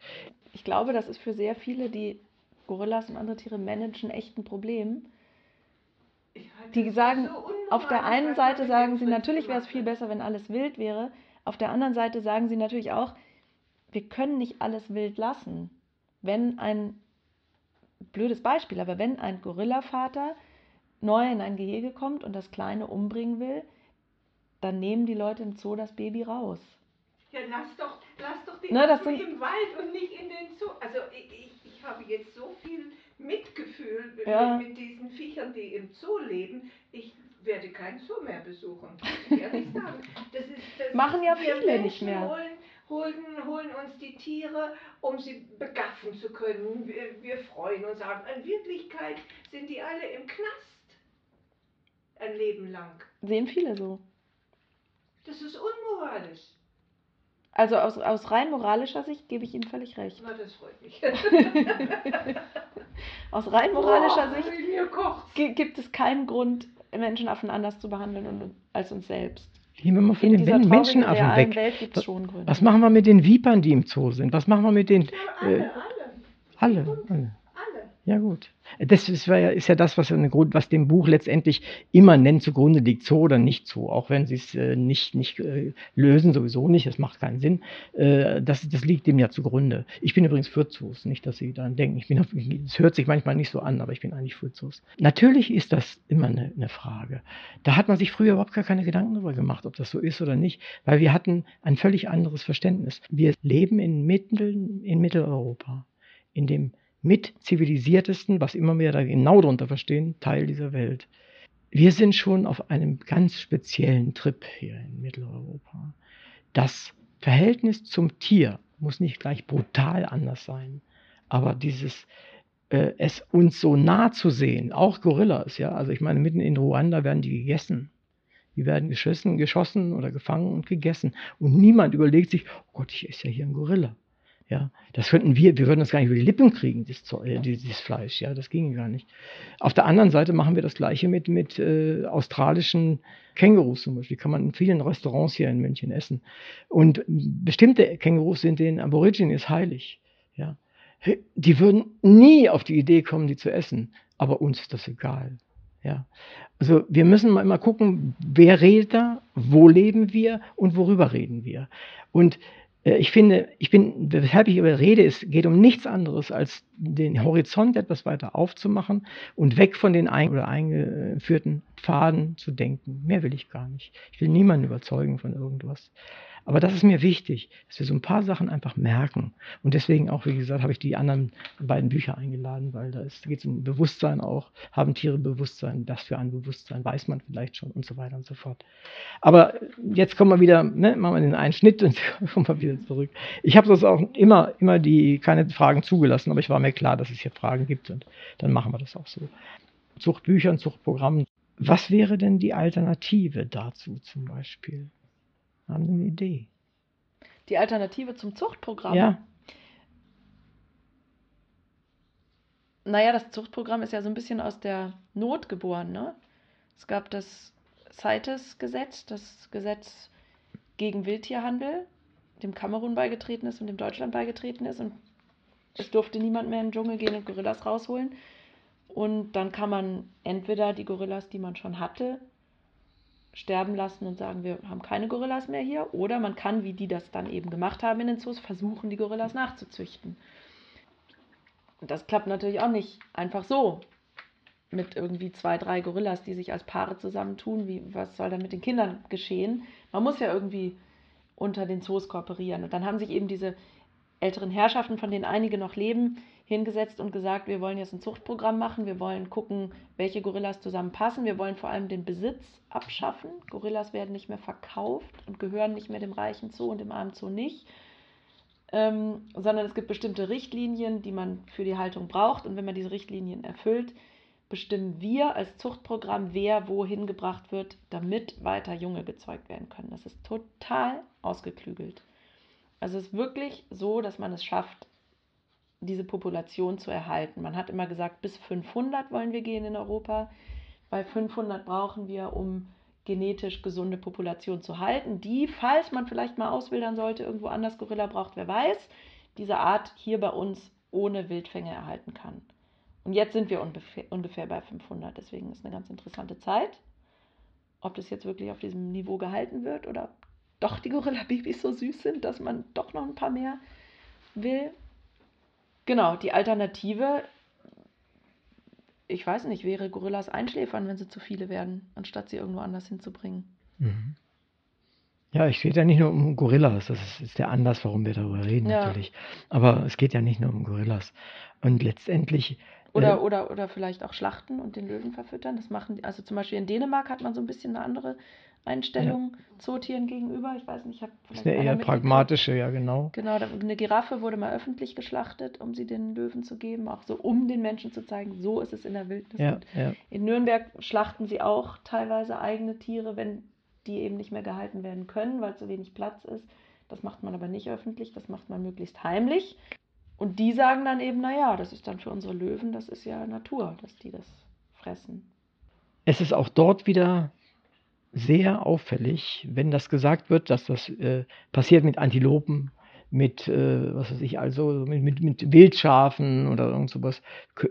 Ich glaube, das ist für sehr viele, die Gorillas und andere Tiere managen, echt ein Problem. Die sagen, so auf der einen Seite sagen sie, natürlich wäre es viel besser, wenn alles wild wäre. Auf der anderen Seite sagen sie natürlich auch, wir können nicht alles wild lassen. Wenn ein, blödes Beispiel, aber wenn ein Gorillavater neu in ein Gehege kommt und das Kleine umbringen will, dann nehmen die Leute im Zoo das Baby raus. Ja, lass doch, lass doch die Na, das sind, im Wald und nicht in den Zoo. Also ich, ich habe jetzt so viel Mitgefühl Ja. mit, mit diesen Viechern, die im Zoo leben. Ich werde keinen Zoo mehr besuchen. muss ich ehrlich sagen. Das ist, das Machen ja viele Menschen nicht mehr. Holen, holen, holen uns die Tiere, um sie begaffen zu können. Wir, wir freuen uns auch. In Wirklichkeit sind die alle im Knast. Ein Leben lang. sehen viele so. Das ist unmoralisch. Also aus, aus rein moralischer Sicht gebe ich Ihnen völlig recht. Na, das freut mich. Aus rein moralischer Boah, Sicht gibt es keinen Grund, Menschenaffen anders zu behandeln und, als uns selbst. Gehen wir mal von den Men- Menschenaffen weg. Welt gibt es Was- schon Gründe. Was machen wir mit den Vipern, die im Zoo sind? Was machen wir mit den. Ja, alle, Äh, alle, alle, alle. alle. Ja, gut. Das ist, ja, ist ja das, was, Grund, was dem Buch letztendlich immer nennt, zugrunde liegt, so oder nicht so. Auch wenn sie es äh, nicht, nicht äh, lösen, sowieso nicht, das macht keinen Sinn. Äh, das, das liegt dem ja zugrunde. Ich bin übrigens für Zoos, nicht, dass Sie daran denken. Es hört sich manchmal nicht so an, aber ich bin eigentlich für Zoos. Natürlich ist das immer eine, eine Frage. Da hat man sich früher überhaupt gar keine Gedanken darüber gemacht, ob das so ist oder nicht, weil wir hatten ein völlig anderes Verständnis. Wir leben in, Mittel, in Mitteleuropa, in dem mit zivilisiertesten, was immer wir da genau darunter verstehen, Teil dieser Welt. Wir sind schon auf einem ganz speziellen Trip hier in Mitteleuropa. Das Verhältnis zum Tier muss nicht gleich brutal anders sein, aber dieses äh, es uns so nah zu sehen, auch Gorillas, ja, also ich meine, mitten in Ruanda werden die gegessen. Die werden geschossen, geschossen oder gefangen und gegessen. Und niemand überlegt sich, oh Gott, ich esse ja hier einen Gorilla. Ja, das könnten wir, wir würden das gar nicht über die Lippen kriegen, Zeug- äh, dieses Fleisch, ja, das ginge gar nicht. Auf der anderen Seite machen wir das Gleiche mit, mit äh, australischen Kängurus zum Beispiel, kann man in vielen Restaurants hier in München essen. Und bestimmte Kängurus sind den Aborigines heilig, ja. Die würden nie auf die Idee kommen, die zu essen, aber uns ist das egal, ja. Also wir müssen mal immer gucken, wer redet da, wo leben wir und worüber reden wir. Und ich finde, ich bin, weshalb ich über rede, es geht um nichts anderes, als den Horizont etwas weiter aufzumachen und weg von den ein oder eingeführten Pfaden zu denken. Mehr will ich gar nicht. Ich will niemanden überzeugen von irgendwas. Aber das ist mir wichtig, dass wir so ein paar Sachen einfach merken. Und deswegen auch, wie gesagt, habe ich die anderen beiden Bücher eingeladen, weil da geht es um Bewusstsein auch. Haben Tiere Bewusstsein? Das für ein Bewusstsein weiß man vielleicht schon und so weiter und so fort. Aber jetzt kommen wir wieder, ne, machen wir den einen Schnitt und kommen wir wieder zurück. Ich habe das auch immer, immer die, keine Fragen zugelassen, aber ich war mir klar, dass es hier Fragen gibt und dann machen wir das auch so. Zuchtbüchern, Zuchtprogrammen. Was wäre denn die Alternative dazu zum Beispiel? Haben eine Idee? Die Alternative zum Zuchtprogramm. Ja, Naja, das Zuchtprogramm ist ja so ein bisschen aus der Not geboren. Ne? Es gab das CITES-Gesetz, das Gesetz gegen Wildtierhandel, dem Kamerun beigetreten ist und dem Deutschland beigetreten ist. Und es durfte niemand mehr in den Dschungel gehen und Gorillas rausholen. Und dann kann man entweder die Gorillas, die man schon hatte, sterben lassen und sagen, wir haben keine Gorillas mehr hier. Oder man kann, wie die das dann eben gemacht haben in den Zoos, versuchen, die Gorillas nachzuzüchten. Und das klappt natürlich auch nicht einfach so. Mit irgendwie zwei, drei Gorillas, die sich als Paare zusammentun. Wie, was soll dann mit den Kindern geschehen? Man muss ja irgendwie unter den Zoos kooperieren. Und dann haben sich eben diese älteren Herrschaften, von denen einige noch leben, hingesetzt und gesagt, wir wollen jetzt ein Zuchtprogramm machen, wir wollen gucken, welche Gorillas zusammenpassen, wir wollen vor allem den Besitz abschaffen. Gorillas werden nicht mehr verkauft und gehören nicht mehr dem reichen Zoo und dem armen Zoo nicht, ähm, sondern es gibt bestimmte Richtlinien, die man für die Haltung braucht und wenn man diese Richtlinien erfüllt, bestimmen wir als Zuchtprogramm, wer wohin gebracht wird, damit weiter Junge gezeugt werden können. Das ist total ausgeklügelt. Also es ist wirklich so, dass man es schafft, diese Population zu erhalten. Man hat immer gesagt, bis 500 wollen wir gehen in Europa, weil 500 brauchen wir, um genetisch gesunde Population zu halten, die, falls man vielleicht mal auswildern sollte, irgendwo anders Gorilla braucht, wer weiß, diese Art hier bei uns ohne Wildfänge erhalten kann. Und jetzt sind wir ungefähr, bei 500, deswegen ist eine ganz interessante Zeit. Ob das jetzt wirklich auf diesem Niveau gehalten wird oder doch die Gorilla-Babys so süß sind, dass man doch noch ein paar mehr will. Genau, die Alternative, ich weiß nicht, wäre Gorillas einschläfern, wenn sie zu viele werden, anstatt sie irgendwo anders hinzubringen. Mhm. Ja, es geht ja nicht nur um Gorillas, das ist, der Anlass, warum wir darüber reden, Ja. natürlich. Aber es geht ja nicht nur um Gorillas. Und letztendlich, Oder, äh, oder, oder vielleicht auch schlachten und den Löwen verfüttern. Das machen, also zum Beispiel in Dänemark hat man so ein bisschen eine andere Einstellung Zootieren gegenüber. Ich weiß nicht, ich habe ist vielleicht eine einer eher pragmatische, ja genau. Genau, eine Giraffe wurde mal öffentlich geschlachtet, um sie den Löwen zu geben, auch so um den Menschen zu zeigen, so ist es in der Wildnis. Ja, ja. in Nürnberg schlachten sie auch teilweise eigene Tiere, wenn die eben nicht mehr gehalten werden können, weil zu wenig Platz ist. Das macht man aber nicht öffentlich, das macht man möglichst heimlich. Und die sagen dann eben, naja, das ist dann für unsere Löwen, das ist ja Natur, dass die das fressen. Es ist auch dort wieder sehr auffällig, wenn das gesagt wird, dass das äh, passiert mit Antilopen, mit, äh, was weiß ich, also mit, mit, mit Wildschafen oder irgend sowas,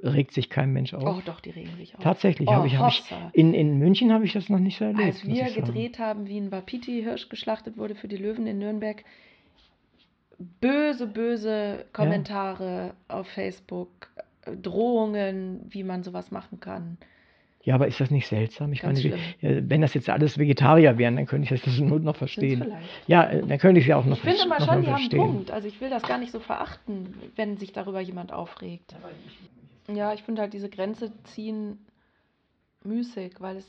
regt sich kein Mensch auf. Oh, doch, die regen sich auf. Tatsächlich, oh, habe ich, hab ich in, in München habe ich das noch nicht so erlebt. Als wir gedreht haben, wie ein Wapiti-Hirsch geschlachtet wurde für die Löwen in Nürnberg, böse, böse Kommentare auf Facebook, äh, Drohungen, wie man sowas machen kann. Ja, aber ist das nicht seltsam? Ich Ganz meine, schlimm. äh, wenn das jetzt alles Vegetarier wären, dann könnte ich das zur Not noch verstehen. Ja, äh, dann könnte ich es ja auch noch Ich finde mal schon, die haben einen verstehen. Punkt. Also ich will das gar nicht so verachten, wenn sich darüber jemand aufregt. Ja, ich finde halt diese Grenze ziehen müßig, weil es,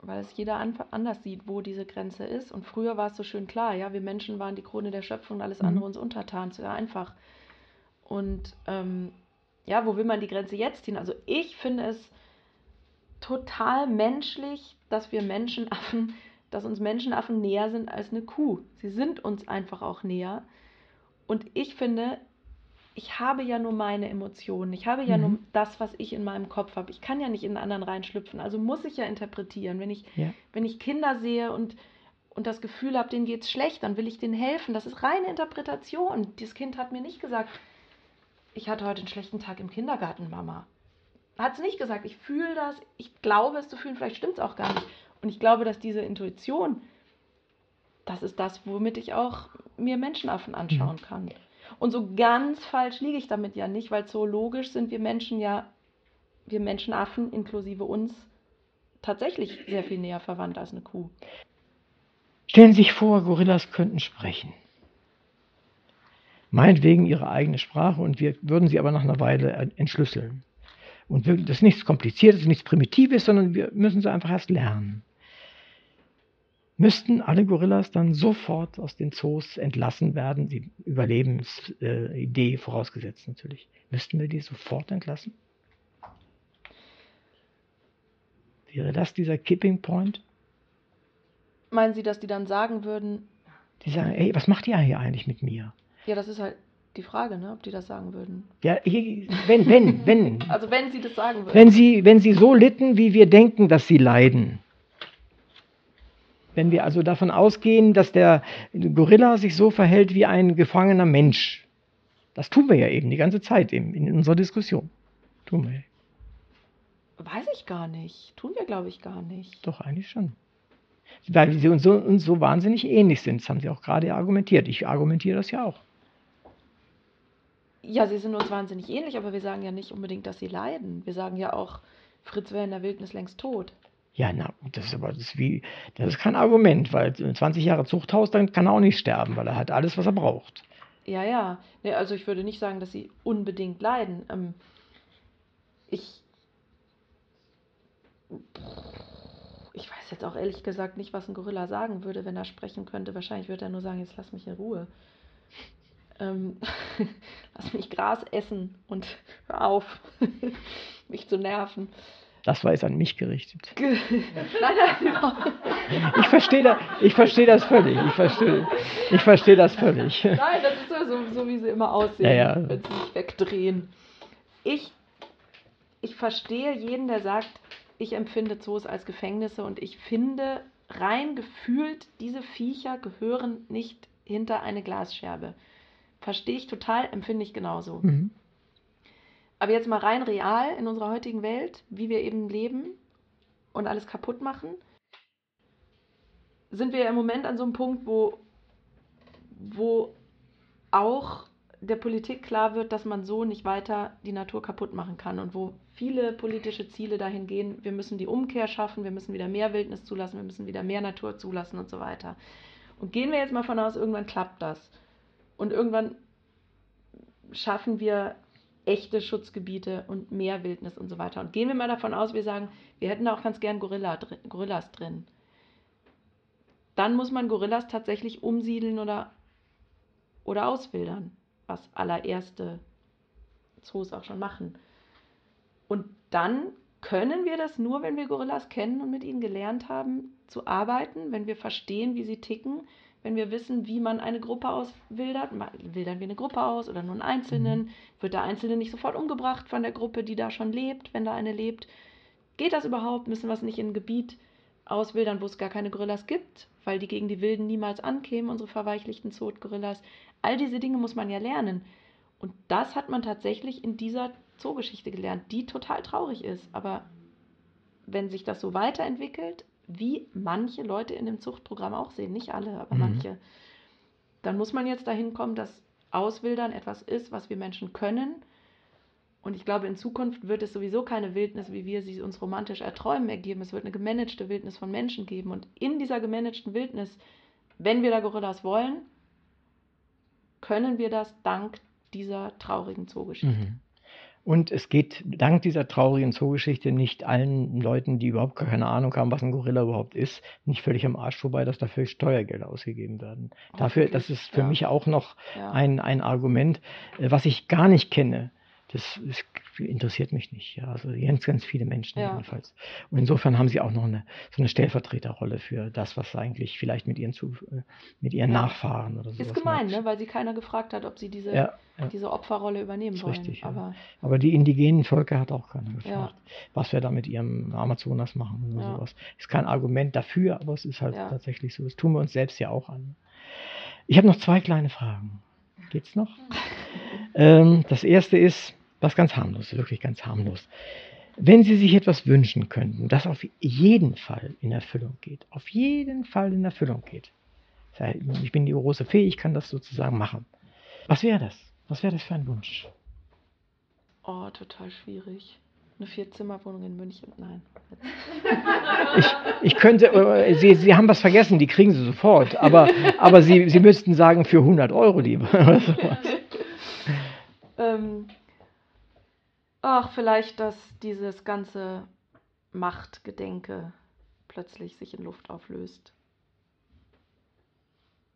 weil es jeder an, anders sieht, wo diese Grenze ist. Und früher war es so schön klar, ja, wir Menschen waren die Krone der Schöpfung, alles Mhm. andere uns untertan, sehr einfach. Und ähm, ja, wo will man die Grenze jetzt ziehen? Also ich finde es total menschlich, dass wir Menschenaffen, dass uns Menschenaffen näher sind als eine Kuh. Sie sind uns einfach auch näher. Und ich finde, ich habe ja nur meine Emotionen. Ich habe ja Mhm. nur das, was ich in meinem Kopf habe. Ich kann ja nicht in den anderen reinschlüpfen. Also muss ich ja interpretieren. Wenn ich, Ja. wenn ich Kinder sehe und, und das Gefühl habe, denen geht es schlecht, dann will ich denen helfen. Das ist reine Interpretation. Dieses Kind hat mir nicht gesagt, ich hatte heute einen schlechten Tag im Kindergarten, Mama. Hat es nicht gesagt. Ich fühle das, ich glaube es zu fühlen, vielleicht stimmt es auch gar nicht. Und ich glaube, dass diese Intuition, das ist das, womit ich auch mir Menschenaffen anschauen kann. Und so ganz falsch liege ich damit ja nicht, weil zoologisch sind wir Menschen ja, wir Menschenaffen inklusive uns, tatsächlich sehr viel näher verwandt als eine Kuh. Stellen Sie sich vor, Gorillas könnten sprechen. Meinetwegen ihre eigene Sprache und wir würden sie aber nach einer Weile en- entschlüsseln. Und das ist nichts Kompliziertes, nichts Primitives, sondern wir müssen sie einfach erst lernen. Müssten alle Gorillas dann sofort aus den Zoos entlassen werden, die Überlebensidee äh, vorausgesetzt natürlich. Müssten wir die sofort entlassen? Wäre das dieser Kipping Point? Meinen Sie, dass die dann sagen würden, Die sagen, ey, was macht ihr hier eigentlich mit mir? ja, das ist halt die Frage, ne, ob die das sagen würden. Ja, wenn, wenn, wenn. Also wenn sie das sagen würden. Wenn sie, wenn sie so litten, wie wir denken, dass sie leiden. Wenn wir also davon ausgehen, dass der Gorilla sich so verhält wie ein gefangener Mensch. Das tun wir ja eben die ganze Zeit eben in unserer Diskussion. Tun wir. Weiß ich gar nicht. Tun wir, glaube ich, gar nicht. Doch, eigentlich schon. Weil sie uns so, uns so wahnsinnig ähnlich sind. Das haben sie auch gerade argumentiert. Ich argumentiere das ja auch. Ja, sie sind uns wahnsinnig ähnlich, aber wir sagen ja nicht unbedingt, dass sie leiden. Wir sagen ja auch, Fritz wäre in der Wildnis längst tot. Ja, na, das ist aber das ist wie, das ist kein Argument, weil 20 Jahre Zuchthaus, dann kann er auch nicht sterben, weil er hat alles, was er braucht. Ja, ja. Nee, also ich würde nicht sagen, dass sie unbedingt leiden. Ähm, ich. Ich weiß jetzt auch ehrlich gesagt nicht, was ein Gorilla sagen würde, wenn er sprechen könnte. Wahrscheinlich würde er nur sagen, jetzt lass mich in Ruhe. Ähm, lass mich Gras essen und hör auf, mich zu nerven. Das war jetzt an mich gerichtet. Ge- nein, nein, Ich verstehe da, ich verstehe das völlig. Ich verstehe, ich verstehe das völlig. nein, das ist ja so, so, wie sie immer aussehen, Ja, ja. wenn sie sich wegdrehen. Ich, ich verstehe jeden, der sagt, ich empfinde Zoos als Gefängnisse und ich finde rein gefühlt, diese Viecher gehören nicht hinter eine Glasscherbe. Verstehe ich total, empfinde ich genauso. Mhm. Aber jetzt mal rein real in unserer heutigen Welt, wie wir eben leben und alles kaputt machen, sind wir ja im Moment an so einem Punkt, wo, wo auch der Politik klar wird, dass man so nicht weiter die Natur kaputt machen kann und wo viele politische Ziele dahin gehen, wir müssen die Umkehr schaffen, wir müssen wieder mehr Wildnis zulassen, wir müssen wieder mehr Natur zulassen und so weiter. Und gehen wir jetzt mal von aus, irgendwann klappt das. Und irgendwann schaffen wir echte Schutzgebiete und mehr Wildnis und so weiter. Und gehen wir mal davon aus, wir sagen, wir hätten da auch ganz gern Gorilla, drin- Gorillas drin. Dann muss man Gorillas tatsächlich umsiedeln oder, oder auswildern, was allererste Zoos auch schon machen. Und dann können wir das nur, wenn wir Gorillas kennen und mit ihnen gelernt haben zu arbeiten, wenn wir verstehen, wie sie ticken, wenn wir wissen, wie man eine Gruppe auswildert. Wildern wir eine Gruppe aus oder nur einen Einzelnen? Wird der Einzelne nicht sofort umgebracht von der Gruppe, die da schon lebt, wenn da eine lebt? Geht das überhaupt? Müssen wir es nicht in ein Gebiet auswildern, wo es gar keine Gorillas gibt, weil die gegen die Wilden niemals ankämen, unsere verweichlichten Zoot-Gorillas? All diese Dinge muss man ja lernen. Und das hat man tatsächlich in dieser Zoogeschichte gelernt, die total traurig ist. Aber wenn sich das so weiterentwickelt, wie manche Leute in dem Zuchtprogramm auch sehen, nicht alle, aber Mhm. manche, dann muss man jetzt dahin kommen, dass Auswildern etwas ist, was wir Menschen können. Und ich glaube, in Zukunft wird es sowieso keine Wildnis, wie wir sie uns romantisch erträumen, ergeben. Es wird eine gemanagte Wildnis von Menschen geben. Und in dieser gemanagten Wildnis, wenn wir da Gorillas wollen, können wir das dank dieser traurigen Zoogeschichte. Mhm. Und es geht dank dieser traurigen Zoogeschichte nicht allen Leuten, die überhaupt gar keine Ahnung haben, was ein Gorilla überhaupt ist, nicht völlig am Arsch vorbei, dass dafür Steuergelder ausgegeben werden. Dafür, das ist für ja. mich auch noch Ja. ein, ein Argument, äh, was ich gar nicht kenne. Das, ist, interessiert mich nicht. Ja. Also ganz, ganz viele Menschen Ja. jedenfalls. Und insofern haben sie auch noch eine, so eine Stellvertreterrolle für das, was eigentlich vielleicht mit ihren, zu, äh, mit ihren Ja. Nachfahren oder so. Ist gemein, ne? weil sie keiner gefragt hat, ob sie diese, Ja, diese Opferrolle übernehmen Ist wollen. richtig. Aber Aber die indigenen Völker hat auch keiner gefragt, was wir da mit ihrem Amazonas machen oder sowas. Ist kein Argument dafür, aber es ist halt tatsächlich so. Das tun wir uns selbst ja auch an. Ich habe noch zwei kleine Fragen. Geht's noch? ähm, das erste ist was ganz harmlos, wirklich ganz harmlos. Wenn Sie sich etwas wünschen könnten, das auf jeden Fall in Erfüllung geht, auf jeden Fall in Erfüllung geht. Ich bin die große Fee, ich kann das sozusagen machen. Was wäre das? Was wäre das für ein Wunsch? oh, total schwierig. Eine Vierzimmerwohnung in München? Nein. Ich, ich könnte, äh, Sie, Sie haben was vergessen, die kriegen Sie sofort, aber, aber Sie, Sie müssten sagen, für 100 Euro lieber. oder sowas. Ähm, ach, vielleicht, dass dieses ganze Machtgedenke plötzlich sich in Luft auflöst.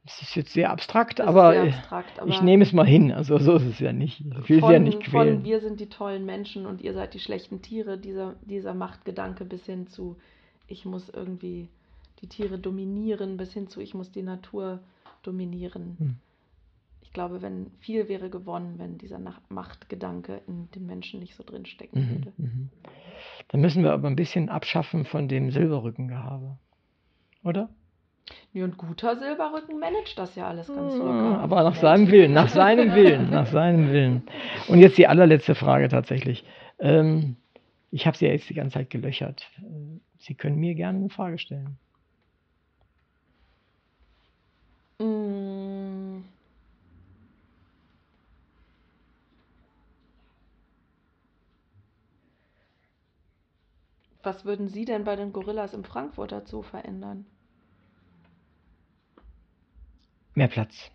Das ist jetzt sehr abstrakt, aber, sehr abstrakt, aber ich nehme es mal hin. Also so ist es ja nicht. Ich will Sie ja nicht von quälen. wir sind die tollen Menschen und ihr seid die schlechten Tiere, dieser, dieser Machtgedanke bis hin zu, ich muss irgendwie die Tiere dominieren, bis hin zu, ich muss die Natur dominieren. Hm. Ich glaube, wenn viel wäre gewonnen, wenn dieser Machtgedanke in den Menschen nicht so drin stecken Mhm, würde. mhm. Dann müssen wir aber ein bisschen abschaffen von dem Silberrückengehabe. Oder? Ja, und guter Silberrücken managt das ja alles ganz locker. Aber nach seinem Willen, nach seinem Willen, nach seinem Willen. Und jetzt die allerletzte Frage tatsächlich. Ähm, ich habe Sie ja jetzt die ganze Zeit gelöchert. Äh, Sie können mir gerne eine Frage stellen. Mm. Was würden Sie denn bei den Gorillas im Frankfurter Zoo verändern? Mehr Platz.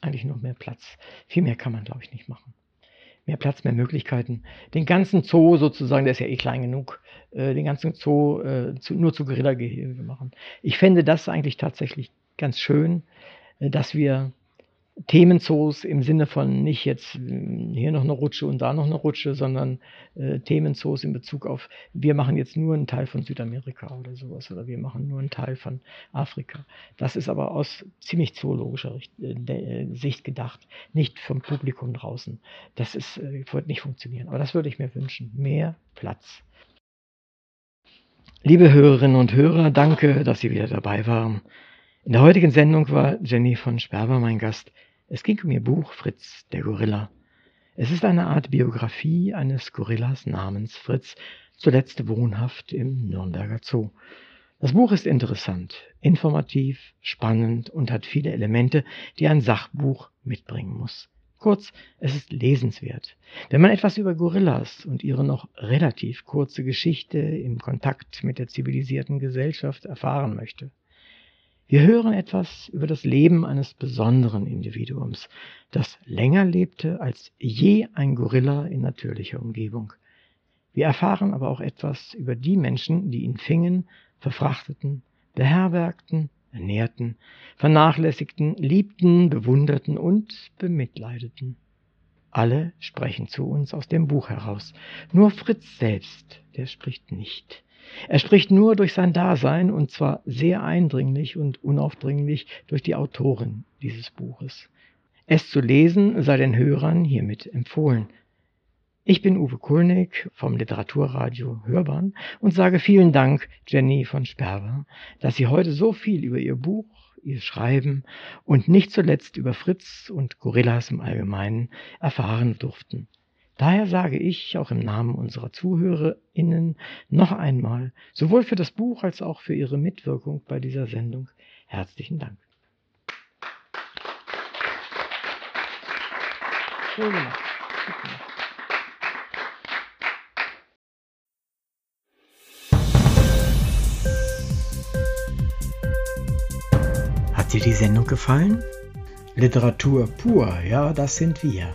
Eigentlich nur mehr Platz. Viel mehr kann man, glaube ich, nicht machen. Mehr Platz, mehr Möglichkeiten. Den ganzen Zoo sozusagen, der ist ja eh klein genug, äh, den ganzen Zoo äh, zu, nur zu Gorilla-Gehege machen. Ich fände das eigentlich tatsächlich ganz schön, äh, dass wir Themenzoos im Sinne von nicht jetzt hm, hier noch eine Rutsche und da noch eine Rutsche, sondern äh, Themenzoos in Bezug auf, wir machen jetzt nur einen Teil von Südamerika oder sowas oder wir machen nur einen Teil von Afrika. Das ist aber aus ziemlich zoologischer äh, äh, Sicht gedacht, nicht vom Publikum draußen. Das ist, äh, wird nicht funktionieren. Aber das würde ich mir wünschen. Mehr Platz. Liebe Hörerinnen und Hörer, danke, dass Sie wieder dabei waren. In der heutigen Sendung war Jenny von Sperber mein Gast. Es ging um ihr Buch Fritz, der Gorilla. Es ist eine Art Biografie eines Gorillas namens Fritz, zuletzt wohnhaft im Nürnberger Zoo. Das Buch ist interessant, informativ, spannend und hat viele Elemente, die ein Sachbuch mitbringen muss. Kurz, es ist lesenswert. Wenn man etwas über Gorillas und ihre noch relativ kurze Geschichte im Kontakt mit der zivilisierten Gesellschaft erfahren möchte. Wir hören etwas über das Leben eines besonderen Individuums, das länger lebte als je ein Gorilla in natürlicher Umgebung. Wir erfahren aber auch etwas über die Menschen, die ihn fingen, verfrachteten, beherbergten, ernährten, vernachlässigten, liebten, bewunderten und bemitleideten. Alle sprechen zu uns aus dem Buch heraus. Nur Fritz selbst, der spricht nicht. Er spricht nur durch sein Dasein und zwar sehr eindringlich und unaufdringlich durch die Autorin dieses Buches. Es zu lesen sei den Hörern hiermit empfohlen. Ich bin Uwe Kulnig vom Literaturradio Hörbahn und sage vielen Dank, Jenny von Sperber, dass Sie heute so viel über Ihr Buch, Ihr Schreiben und nicht zuletzt über Fritz und Gorillas im Allgemeinen erfahren durften. Daher sage ich auch im Namen unserer ZuhörerInnen noch einmal, sowohl für das Buch als auch für Ihre Mitwirkung bei dieser Sendung, herzlichen Dank. Hat dir die Sendung gefallen? Literatur pur, ja, das sind wir